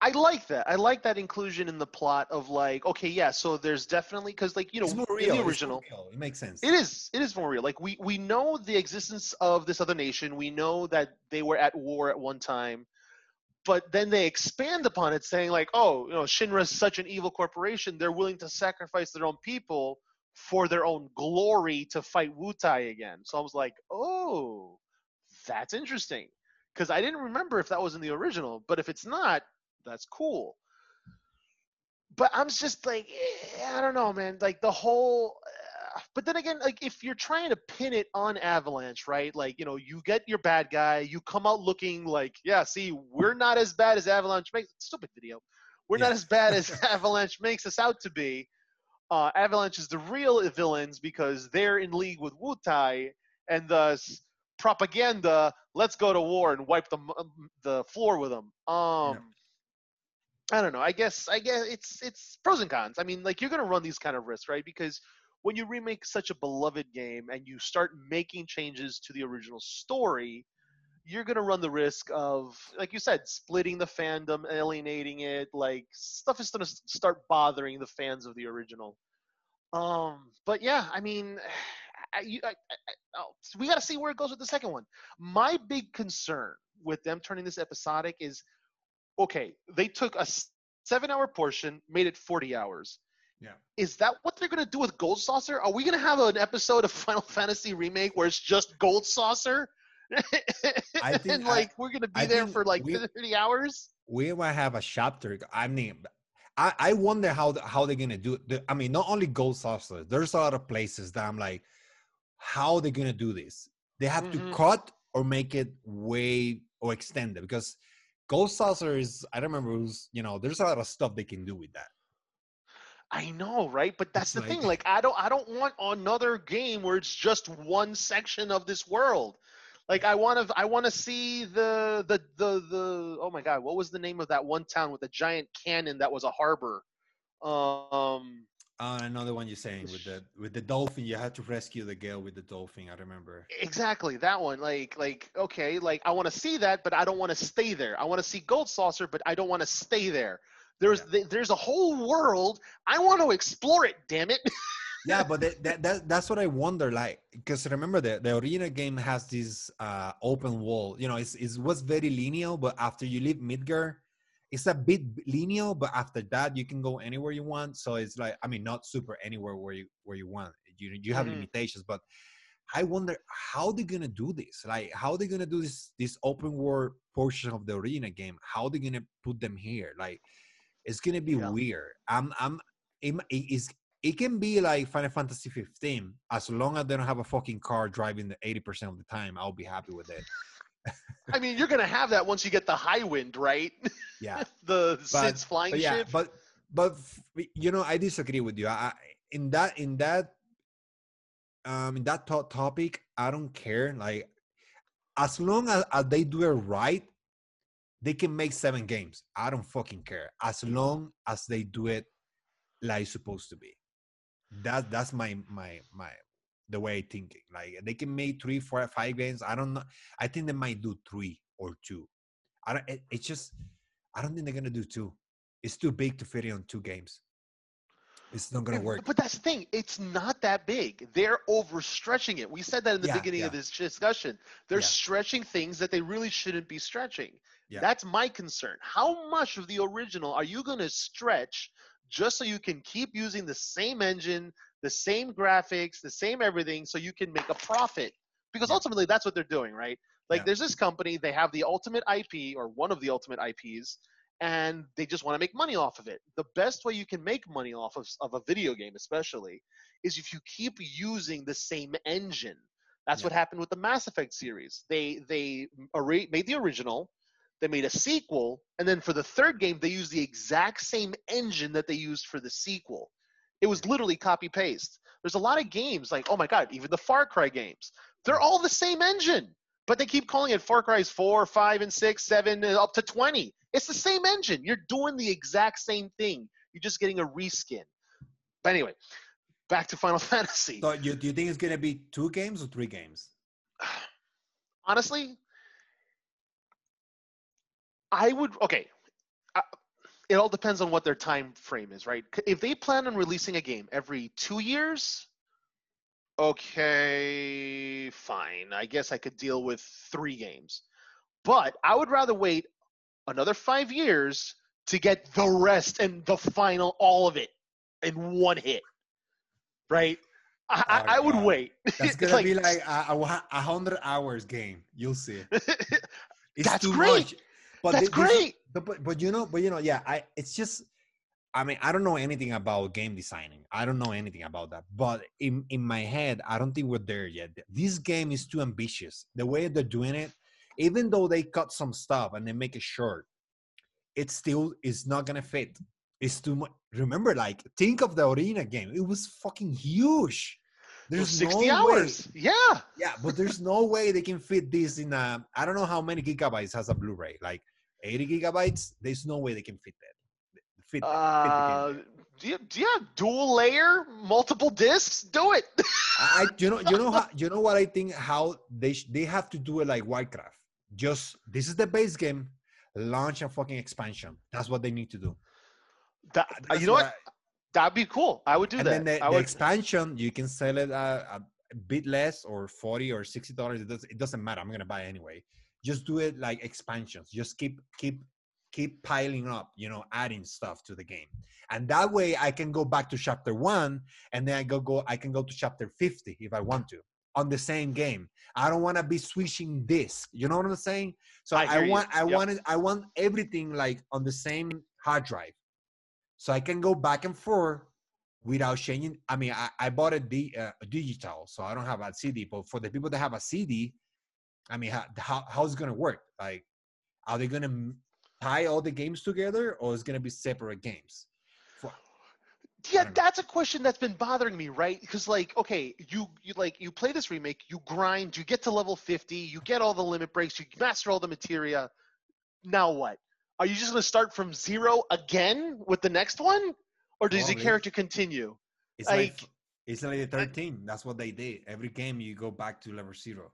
I like that. I like that inclusion in the plot of like, okay, yeah. So there's definitely because like you know in the original, it makes sense. It is. It is more real. Like we we know the existence of this other nation. We know that they were at war at one time, but then they expand upon it, saying like, oh, you know, Shinra is such an evil corporation. They're willing to sacrifice their own people for their own glory to fight Wutai again. So I was like, oh, that's interesting because I didn't remember if that was in the original. But if it's not, that's cool. But I'm just like, eh, I don't know, man. Like the whole. Uh, but then again, like if you're trying to pin it on Avalanche, right? Like you know, you get your bad guy, you come out looking like, yeah, see, we're not as bad as Avalanche makes. Stupid video. We're yeah. not as bad as Avalanche makes us out to be. Uh, Avalanche is the real villains because they're in league with Wutai, and thus propaganda. Let's go to war and wipe the the floor with them. Um. I don't know. I guess I guess it's it's pros and cons. I mean, like you're gonna run these kind of risks, right? Because when you remake such a beloved game and you start making changes to the original story, you're going to run the risk of, like you said, splitting the fandom, alienating it. Like stuff is going to start bothering the fans of the original. Um, but yeah, I mean, I, you, I, I, oh, we got to see where it goes with the second one. My big concern with them turning this episodic is, okay, they took a seven-hour portion, made it 40 hours. Yeah. Is that what they're gonna do with Gold Saucer? Are we gonna have an episode of Final Fantasy Remake where it's just Gold Saucer? I think and like we're gonna be I there for like we- 30 hours. we might have a chapter. I mean, I, I wonder how the, how they're gonna do it. I mean, not only Gold Saucer. There's a lot of places that I'm like, how they gonna do this? They have Mhm. to cut or make it way or extend it because Gold Saucer is. I don't remember. Was, you know, there's a lot of stuff they can do with that. I know, right? But that's the thing. like- Like I don't I don't want another game where it's just one section of this world. Like I want to I want to see the the the the oh my god, what was the name of that one town with a giant cannon that was a harbor? Um Uh, another one you're saying with the with the dolphin, you had to rescue the girl with the dolphin. I remember. exactly that one. Like like okay, like I want to see that, but I don't want to stay there. I want to see Gold Saucer, but I don't want to stay there. There's Yeah. th- there's a whole world. I want to explore it. Damn it. yeah but that, that, that that's what i wonder like because remember the the arena game has this uh open wall you know it's, it was very linear but after you leave midgar it's a bit linear but after that you can go anywhere you want so it's like i mean not super anywhere where you where you want you you have Mhm. limitations but i wonder how they're gonna do this like how they're gonna do this this open world portion of the arena game how they're gonna put them here like it's gonna be Yeah. weird i'm i'm it, it is it can be like Final Fantasy 15 as long as they don't have a fucking car driving the 80% of the time. I'll be happy with it. I mean, you're gonna have that once you get the Highwind, right? Yeah. the But- Cid's flying But yeah, ship. but but you know, I disagree with you. I, in that in that um in that to- topic, I don't care. Like as long as, as they do it right, they can make seven games. I don't fucking care. As long as they do it like it's supposed to be. That that's my my my the way I thinking. Like they can make three, four, five games. I don't know. I think they might do three or two. I don't. It, it's just. I don't think they're gonna do two. It's too big to fit in on two games. It's not gonna work. But that's the thing. It's not that big. They're overstretching it. We said that in the Yeah, beginning of this discussion. They're Yeah. stretching things that they really shouldn't be stretching. Yeah. That's my concern. How much of the original are you going to stretch just so you can keep using the same engine, the same graphics, the same everything so you can make a profit? Because ultimately that's what they're doing, right? Like Yeah. there's this company, they have the ultimate IP or one of the ultimate IPs and they just want to make money off of it. The best way you can make money off of, of a video game, especially, is if you keep using the same engine. That's Yeah. what happened with the Mass Effect series. They they made the original, they made a sequel, and then for the third game, they used the exact same engine that they used for the sequel. It was literally copy paste. There's a lot of games like, oh my god, even the Far Cry games, they're all the same engine, but they keep calling it Far Cry's four, five, and six, seven, and up to twenty. It's the same engine. You're doing the exact same thing. You're just getting a reskin. But anyway, back to Final Fantasy. So you do you think it's gonna be two games or three games? honestly, I would okay. I, it all depends on what their time frame is, right? If they plan on releasing a game every two years, okay, fine. I guess I could deal with three games, but I would rather wait another five years to get the rest and the final, all of it, in one hit, right? I, I, Oh, I would wait. That's gonna be like a, a, a hundred hours game. You'll see. It's That's too great. much. But That's is- great. but, but but you know, but you know, yeah, I it's just I mean, I don't know anything about game designing. I don't know anything about that. But in in my head, I don't think we're there yet. This game is too ambitious. The way they're doing it, even though they cut some stuff and they make it short, it still is not gonna fit. It's too much. Remember, like, think of the arena game. It was fucking huge. There's 60 no way- hours. Yeah. yeah, but there's no way they can fit this in a. I don't know how many gigabytes has a Blu-ray. Like 80 gigabytes. There's no way they can fit that. Fit, fit Uh, game. Do you, do you have dual layer, multiple discs? Do it. I you know you know how you know what I think how they sh- they have to do it like Warcraft. Just this is the base game, launch a fucking expansion. That's what they need to do. That, That's you know what? I- That'd be cool. I would do and that. then the, the would, expansion you can sell it uh, a bit less or 40 or 60 dollars it, does, it doesn't matter i'm gonna buy anyway just do it like expansions just keep keep keep piling up you know adding stuff to the game and that way i can go back to chapter one and then i go go i can go to chapter 50 if i want to on the same game i don't want to be switching disc you know what i'm saying so I i, hear you. want i Yep. wanted i want everything like on the same hard drive so I can go back and forth without changing. I mean, I, I bought a, di- uh, a digital, so I don't have a CD. But for the people that have a CD, I mean, how, how how's it gonna work? Like, are they gonna tie all the games together, or is it gonna be separate games? For, yeah, know. that's a question that's been bothering me, right? Because like, okay, you you like you play this remake, you grind, you get to level 50, you get all the limit breaks, you master all the materia. Now what? Are you just gonna start from zero again with the next one, or does the character continue? it's like, Like- it's like the 13. That's what they did. Every game you go back to level zero.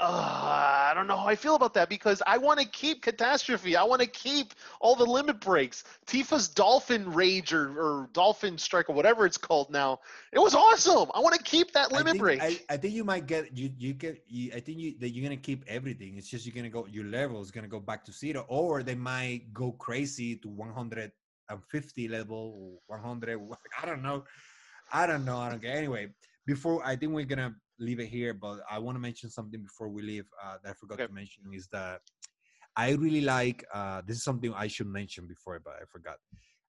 Uh, I don't know how I feel about that because I want to keep catastrophe. I want to keep all the limit breaks. Tifa's dolphin rage or, or dolphin strike or whatever it's called now. It was awesome. I want to keep that I limit think, break. I, I think you might get you you get you, I think you that you're gonna keep everything. It's just you're gonna go your level is gonna go back to zero, or they might go crazy to 150 level, 100. I don't know. I don't know. I don't get. Anyway, before I think we're gonna leave it here, but I want to mention something before we leave uh, that I forgot Okay. to mention is that I really like. Uh, this is something I should mention before, but I forgot.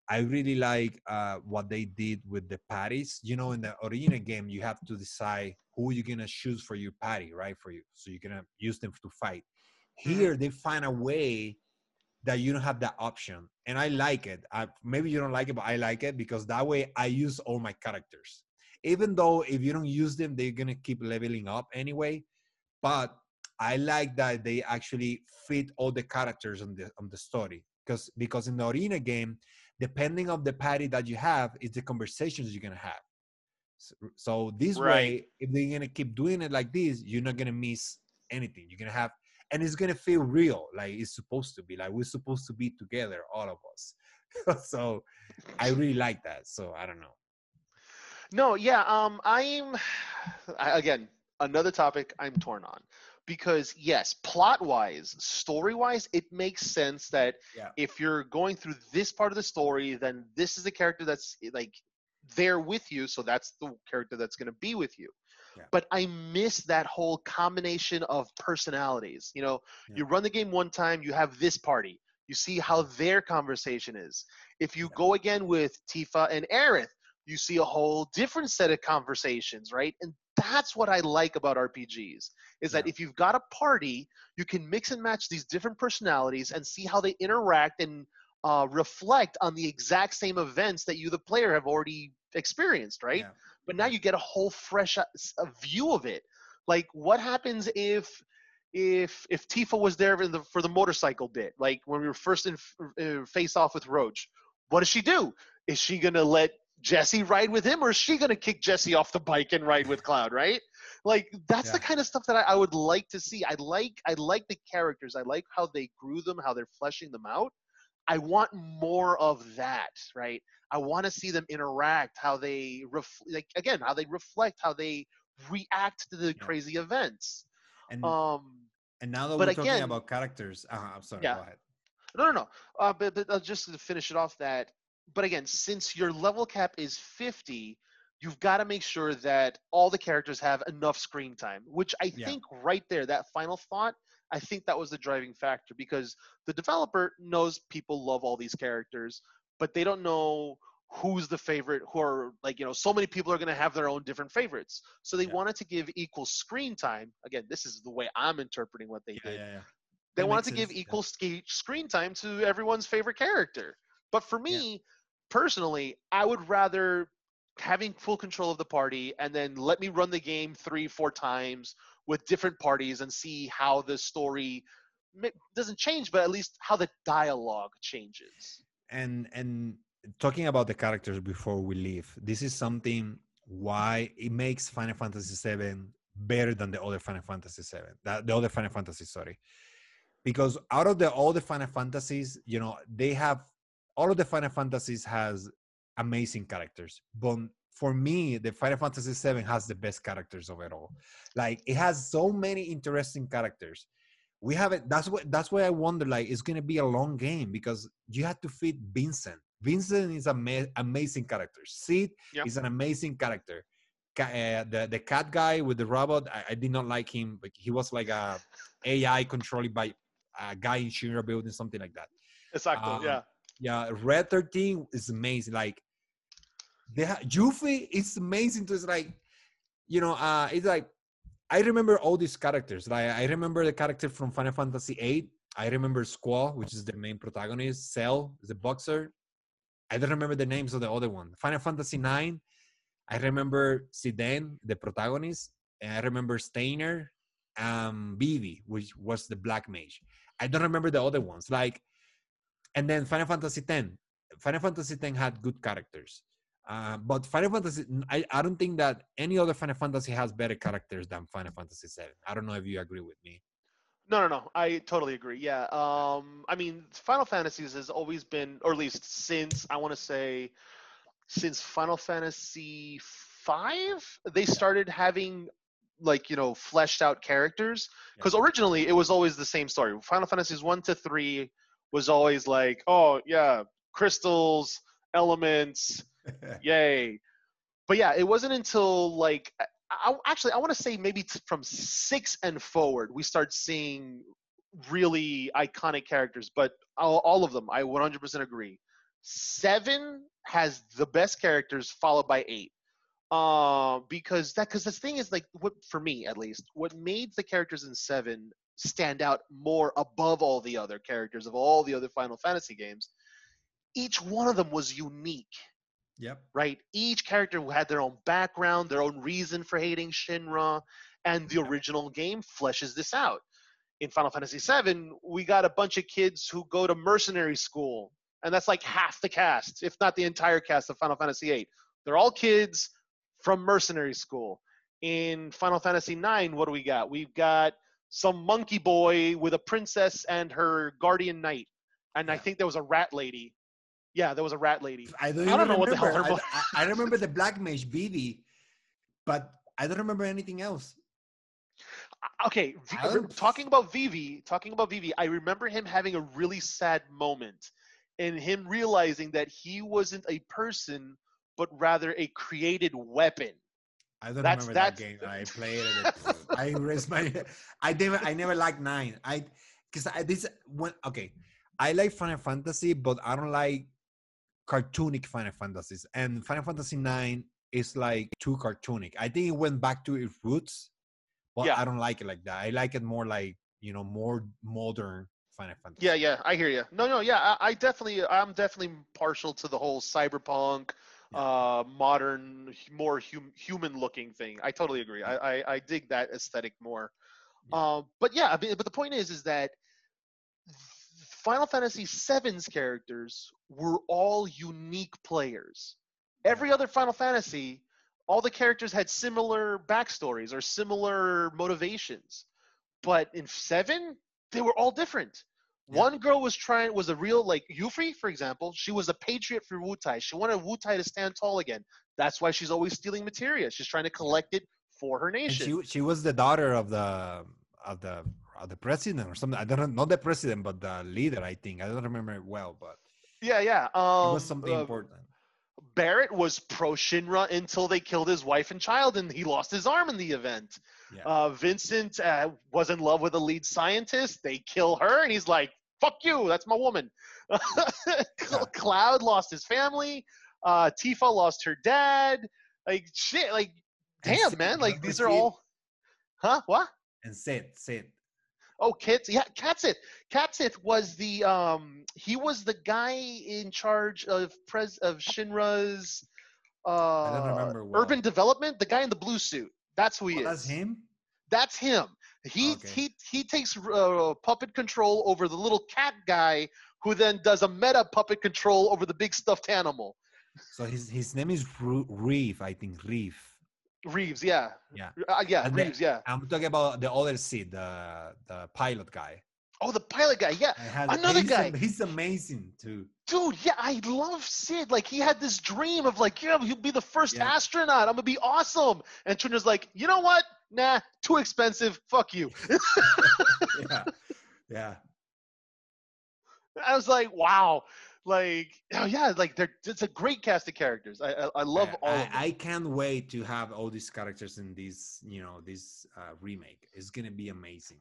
I really like uh, what they did with the patties. You know, in the original game, you have to decide who you're gonna choose for your patty, right? For you, so you're gonna use them to fight. Here, they find a way that you don't have that option, and I like it. I, maybe you don't like it, but I like it because that way I use all my characters. Even though if you don't use them, they're gonna keep leveling up anyway. But I like that they actually fit all the characters on the on the story because because in the arena game, depending on the party that you have, is the conversations you're gonna have. So, so this Right. way, if they're gonna keep doing it like this, you're not gonna miss anything. You're gonna have, and it's gonna feel real, like it's supposed to be. Like we're supposed to be together, all of us. so I really like that. So I don't know. No, yeah, um, I'm I- again another topic I'm torn on because yes, plot wise, story wise, it makes sense that Yeah. if you're going through this part of the story, then this is the character that's like there with you, so that's the character that's going to be with you. Yeah. But I miss that whole combination of personalities. You know, Yeah. you run the game one time, you have this party, you see how their conversation is. If you go again with Tifa and Aerith, you see a whole different set of conversations, right? And that's what I like about RPGs is that Yeah. if you've got a party, you can mix and match these different personalities and see how they interact and uh, reflect on the exact same events that you, the player, have already experienced, right? Yeah. But now you get a whole fresh uh, a view of it. Like, what happens if if if Tifa was there for the, for the motorcycle bit, like when we were first in uh, face off with Roche? What does she do? Is she gonna let Jessie ride with him, or is she gonna kick Jessie off the bike and ride with Cloud? Right? Like that's the kind of stuff that I, I would like to see. I like I like the characters. I like how they grew them, how they're fleshing them out. I want more of that, right? I want to see them interact, how they ref- like again, how they reflect, how they react to the Yeah. crazy events. And Um, and now that we're talking again- about characters, uh, I'm sorry. Yeah. Go ahead. no, no, no. Uh, but, but uh, just to finish it off, that. But again, since your level cap is 50, you've got to make sure that all the characters have enough screen time. Which I Yeah. think right there, that final thought, I think that was the driving factor because the developer knows people love all these characters, but they don't know who's the favorite. Who are like you know, so many people are going to have their own different favorites. So they Yeah. wanted to give equal screen time. Again, this is the way I'm interpreting what they Yeah, did yeah, yeah. they That wanted to makes give sense, equal screen time to everyone's favorite character. But for me, personally, I would rather having full control of the party and then let me run the game three, four times with different parties and see how the story doesn't change, but at least how the dialogue changes. and and talking about the characters before we leave, this is something why it makes Final Fantasy VII better than the other Final Fantasy VII, the, the other Final Fantasy, sorry. Because out of the all the Final Fantasies, you know, they have all of the Final Fantasies has amazing characters, but for me, the Final Fantasy VII has the best characters of it all. Like it has so many interesting characters. We have it. That's what. That's why I wonder. Like it's gonna be a long game because you have to fit Vincent. Vincent is an amazing character. Cid yep. is an amazing character. Uh, the the cat guy with the robot, I, I, did not like him. But he was like a AI controlled by a guy in Shinra building, something like that. Exactly. Um, yeah. Yeah. Red Thirteen is amazing. Like they have Yuffie is amazing. It's like, you know, uh, it's like I remember all these characters. Like I remember the character from Final Fantasy VIII. I remember Squall, which is the main protagonist. Zell the boxer. I don't remember the names of the other one. Final Fantasy IX. I remember Zidane, the protagonist. And I remember Steiner, um, Vivi, which was the black mage. I don't remember the other ones. Like, and then Final Fantasy X. Final Fantasy X had good characters. Uh, but Final Fantasy, I, I don't think that any other Final Fantasy has better characters than Final Fantasy VII. I don't know if you agree with me. No, no, no. I totally agree. Yeah. Um, I mean, Final Fantasies has always been, or at least since I want to say, since Final Fantasy five, they started having like you know fleshed out characters because yeah. originally it was always the same story. Final Fantasies one to three was always like, oh yeah, crystals, elements Yay. But yeah, it wasn't until like I, actually I want to say maybe t- from six and forward we start seeing really iconic characters. But all, all of them, I 100% agree. Seven has the best characters, followed by eight. Uh, because that because the thing is like what for me at least what made the characters in seven stand out more above all the other characters of all the other Final Fantasy games. Each one of them was unique Yep. Right? Each character had their own background, their own reason for hating Shinra, and the original game fleshes this out. In Final Fantasy VII, we got a bunch of kids who go to mercenary school, and that's like half the cast, if not the entire cast of Final Fantasy VIII. They're all kids from mercenary school. In Final Fantasy IX, what do we got? We've got some monkey boy with a princess and her guardian knight. And. I think there was a rat lady yeah, there was a rat lady. I don't, I don't know remember. what the hell her. I, I, I remember the black mage Vivi, but I don't remember anything else. Okay, talking about Vivi, talking about Vivi, I remember him having a really sad moment, and him realizing that he wasn't a person, but rather a created weapon. I don't that's, remember that's, that game. I played it. I raised my. I never. I never liked nine. I because I this when okay. I like Final Fantasy, but I don't like cartoonic Final Fantasies, and Final Fantasy Nine is like too cartoonic. I think it went back to its roots, but yeah. I don't like it like that. I like it more like you know more modern Final Fantasy. Yeah, yeah, I hear you. No, no, yeah, I, I definitely, I'm definitely partial to the whole cyberpunk, yeah. uh, modern, more hum, human-looking thing. I totally agree. I, I, I dig that aesthetic more. Yeah. Um, but yeah, I mean, but the point is, is that Final Fantasy VII's characters were all unique players. Every other Final Fantasy, all the characters had similar backstories or similar motivations. But in 7, they were all different. Yeah. One girl was trying was a real like Yuffie, for example. She was a patriot for Wutai. She wanted Wutai to stand tall again. That's why she's always stealing materia. She's trying to collect it for her nation. And she she was the daughter of the of the uh, the president or something. I don't know, not the president, but the leader. I think I don't remember it well, but yeah, yeah, um, it was something uh, important. Barret was pro Shinra until they killed his wife and child, and he lost his arm in the event. Yeah. Uh, Vincent uh, was in love with the lead scientist. They kill her, and he's like, "Fuck you, that's my woman." Cloud lost his family. Uh, Tifa lost her dad. Like shit. Like damn, man. Like these are all. Huh? What? And Cid, Cid. Oh, Kits, yeah, Cait Sith. Katzit was the um he was the guy in charge of pres of Shinra's uh urban development, the guy in the blue suit. That's who he oh, is. That's him? That's him. He okay. he he takes uh, puppet control over the little cat guy who then does a meta puppet control over the big stuffed animal. So his his name is Ru- Reeve, I think Reeve. Reeves, yeah, Yeah. uh, yeah, And the- Reeves, yeah. I'm talking about the other seed, the the pilot guy. Oh, the pilot guy, yeah, had- Another he's guy. am- he's amazing too. dude. Yeah, I love Cid. Like he had this dream of like, yeah, he'll be the first Yeah. astronaut. I'm gonna be awesome. And Trina's like, you know what? Nah, too expensive. Fuck you. yeah, yeah. I was like, wow. Like, oh yeah, like they're it's a great cast of characters. I I, I love I, all I, of them. I can't wait to have all these characters in this, you know, this uh, remake. It's gonna be amazing.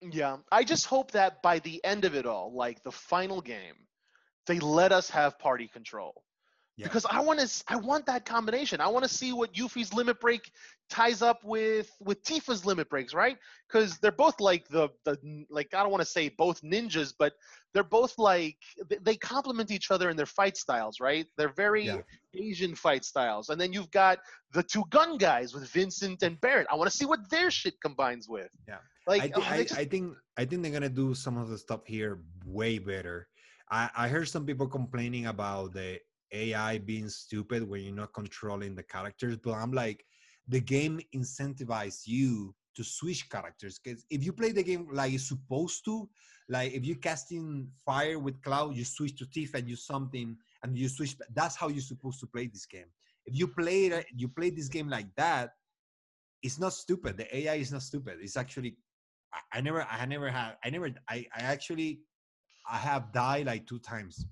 Yeah, I just hope that by the end of it all, like the final game, they let us have party control. Yeah. Because I want to, I want that combination. I want to see what Yuffie's limit break ties up with with Tifa's limit breaks, right? Because they're both like the the like I don't want to say both ninjas, but they're both like they- they complement each other in their fight styles, right? They're very Yeah. Asian fight styles, and then you've got the two gun guys with Vincent and Barret. I want to see what their shit combines with. Yeah. like I, oh, I, just- I think I think they're gonna do some of the stuff here way better. I, I heard some people complaining about the AI being stupid when you're not controlling the characters, but I'm like, the game incentivizes you to switch characters. Because if you play the game like it's supposed to, like if you're casting fire with Cloud, you switch to Tiff and you something, and you switch. That's how you're supposed to play this game. If you play you play this game like that, it's not stupid. The AI is not stupid. It's actually I, I never I never had I never I, I actually I have died like two times.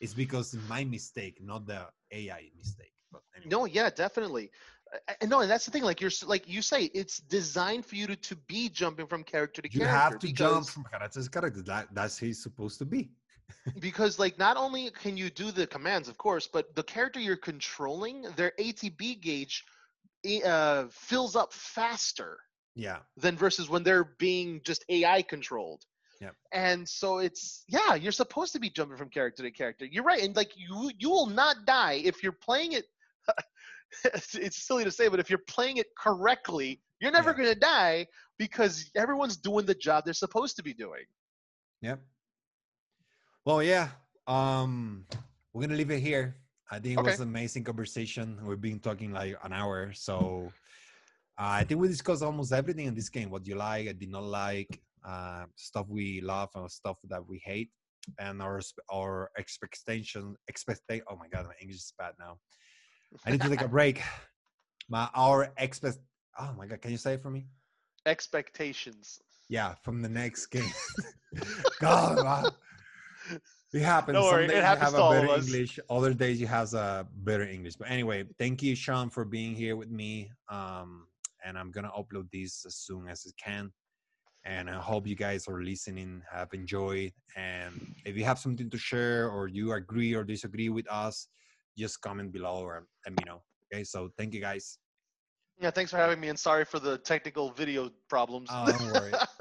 It's because my mistake, not the AI mistake. But anyway. No, yeah, definitely. And no, and that's the thing. Like you're, like you say, it's designed for you to, to be jumping from character to you character. You have to jump from character to character. That, that's he's supposed to be. because like not only can you do the commands, of course, but the character you're controlling, their ATB gauge uh, fills up faster Yeah. than versus when they're being just AI controlled. Yep. And so it's yeah, you're supposed to be jumping from character to character. You're right, and like you you will not die if you're playing it. it's, silly to say, but if you're playing it correctly, you're never Yeah. going to die because everyone's doing the job they're supposed to be doing. Yep. Well, yeah. Um, we're gonna leave it here. I think it was an amazing conversation. We've been talking like an hour, so uh, I think we discussed almost everything in this game. What you like, I did not like, uh, stuff we love, and stuff that we hate, and our our expectation. Expect. Oh my god, my English is bad now. I need to take a break. My our expect. Oh my god, can you say it for me? Expectations. Yeah, from the next game. God, wow. It happens. Don't worry, Some it happens you to have a of better. English. Other days you have a better English. But anyway, thank you, Sean, for being here with me. Um, and I'm gonna upload this as soon as it can. And I hope you guys are listening, have enjoyed. And if you have something to share or you agree or disagree with us, just comment below or let me know. Okay, so thank you guys. Yeah, thanks for having me, and sorry for the technical video problems. Oh, don't worry.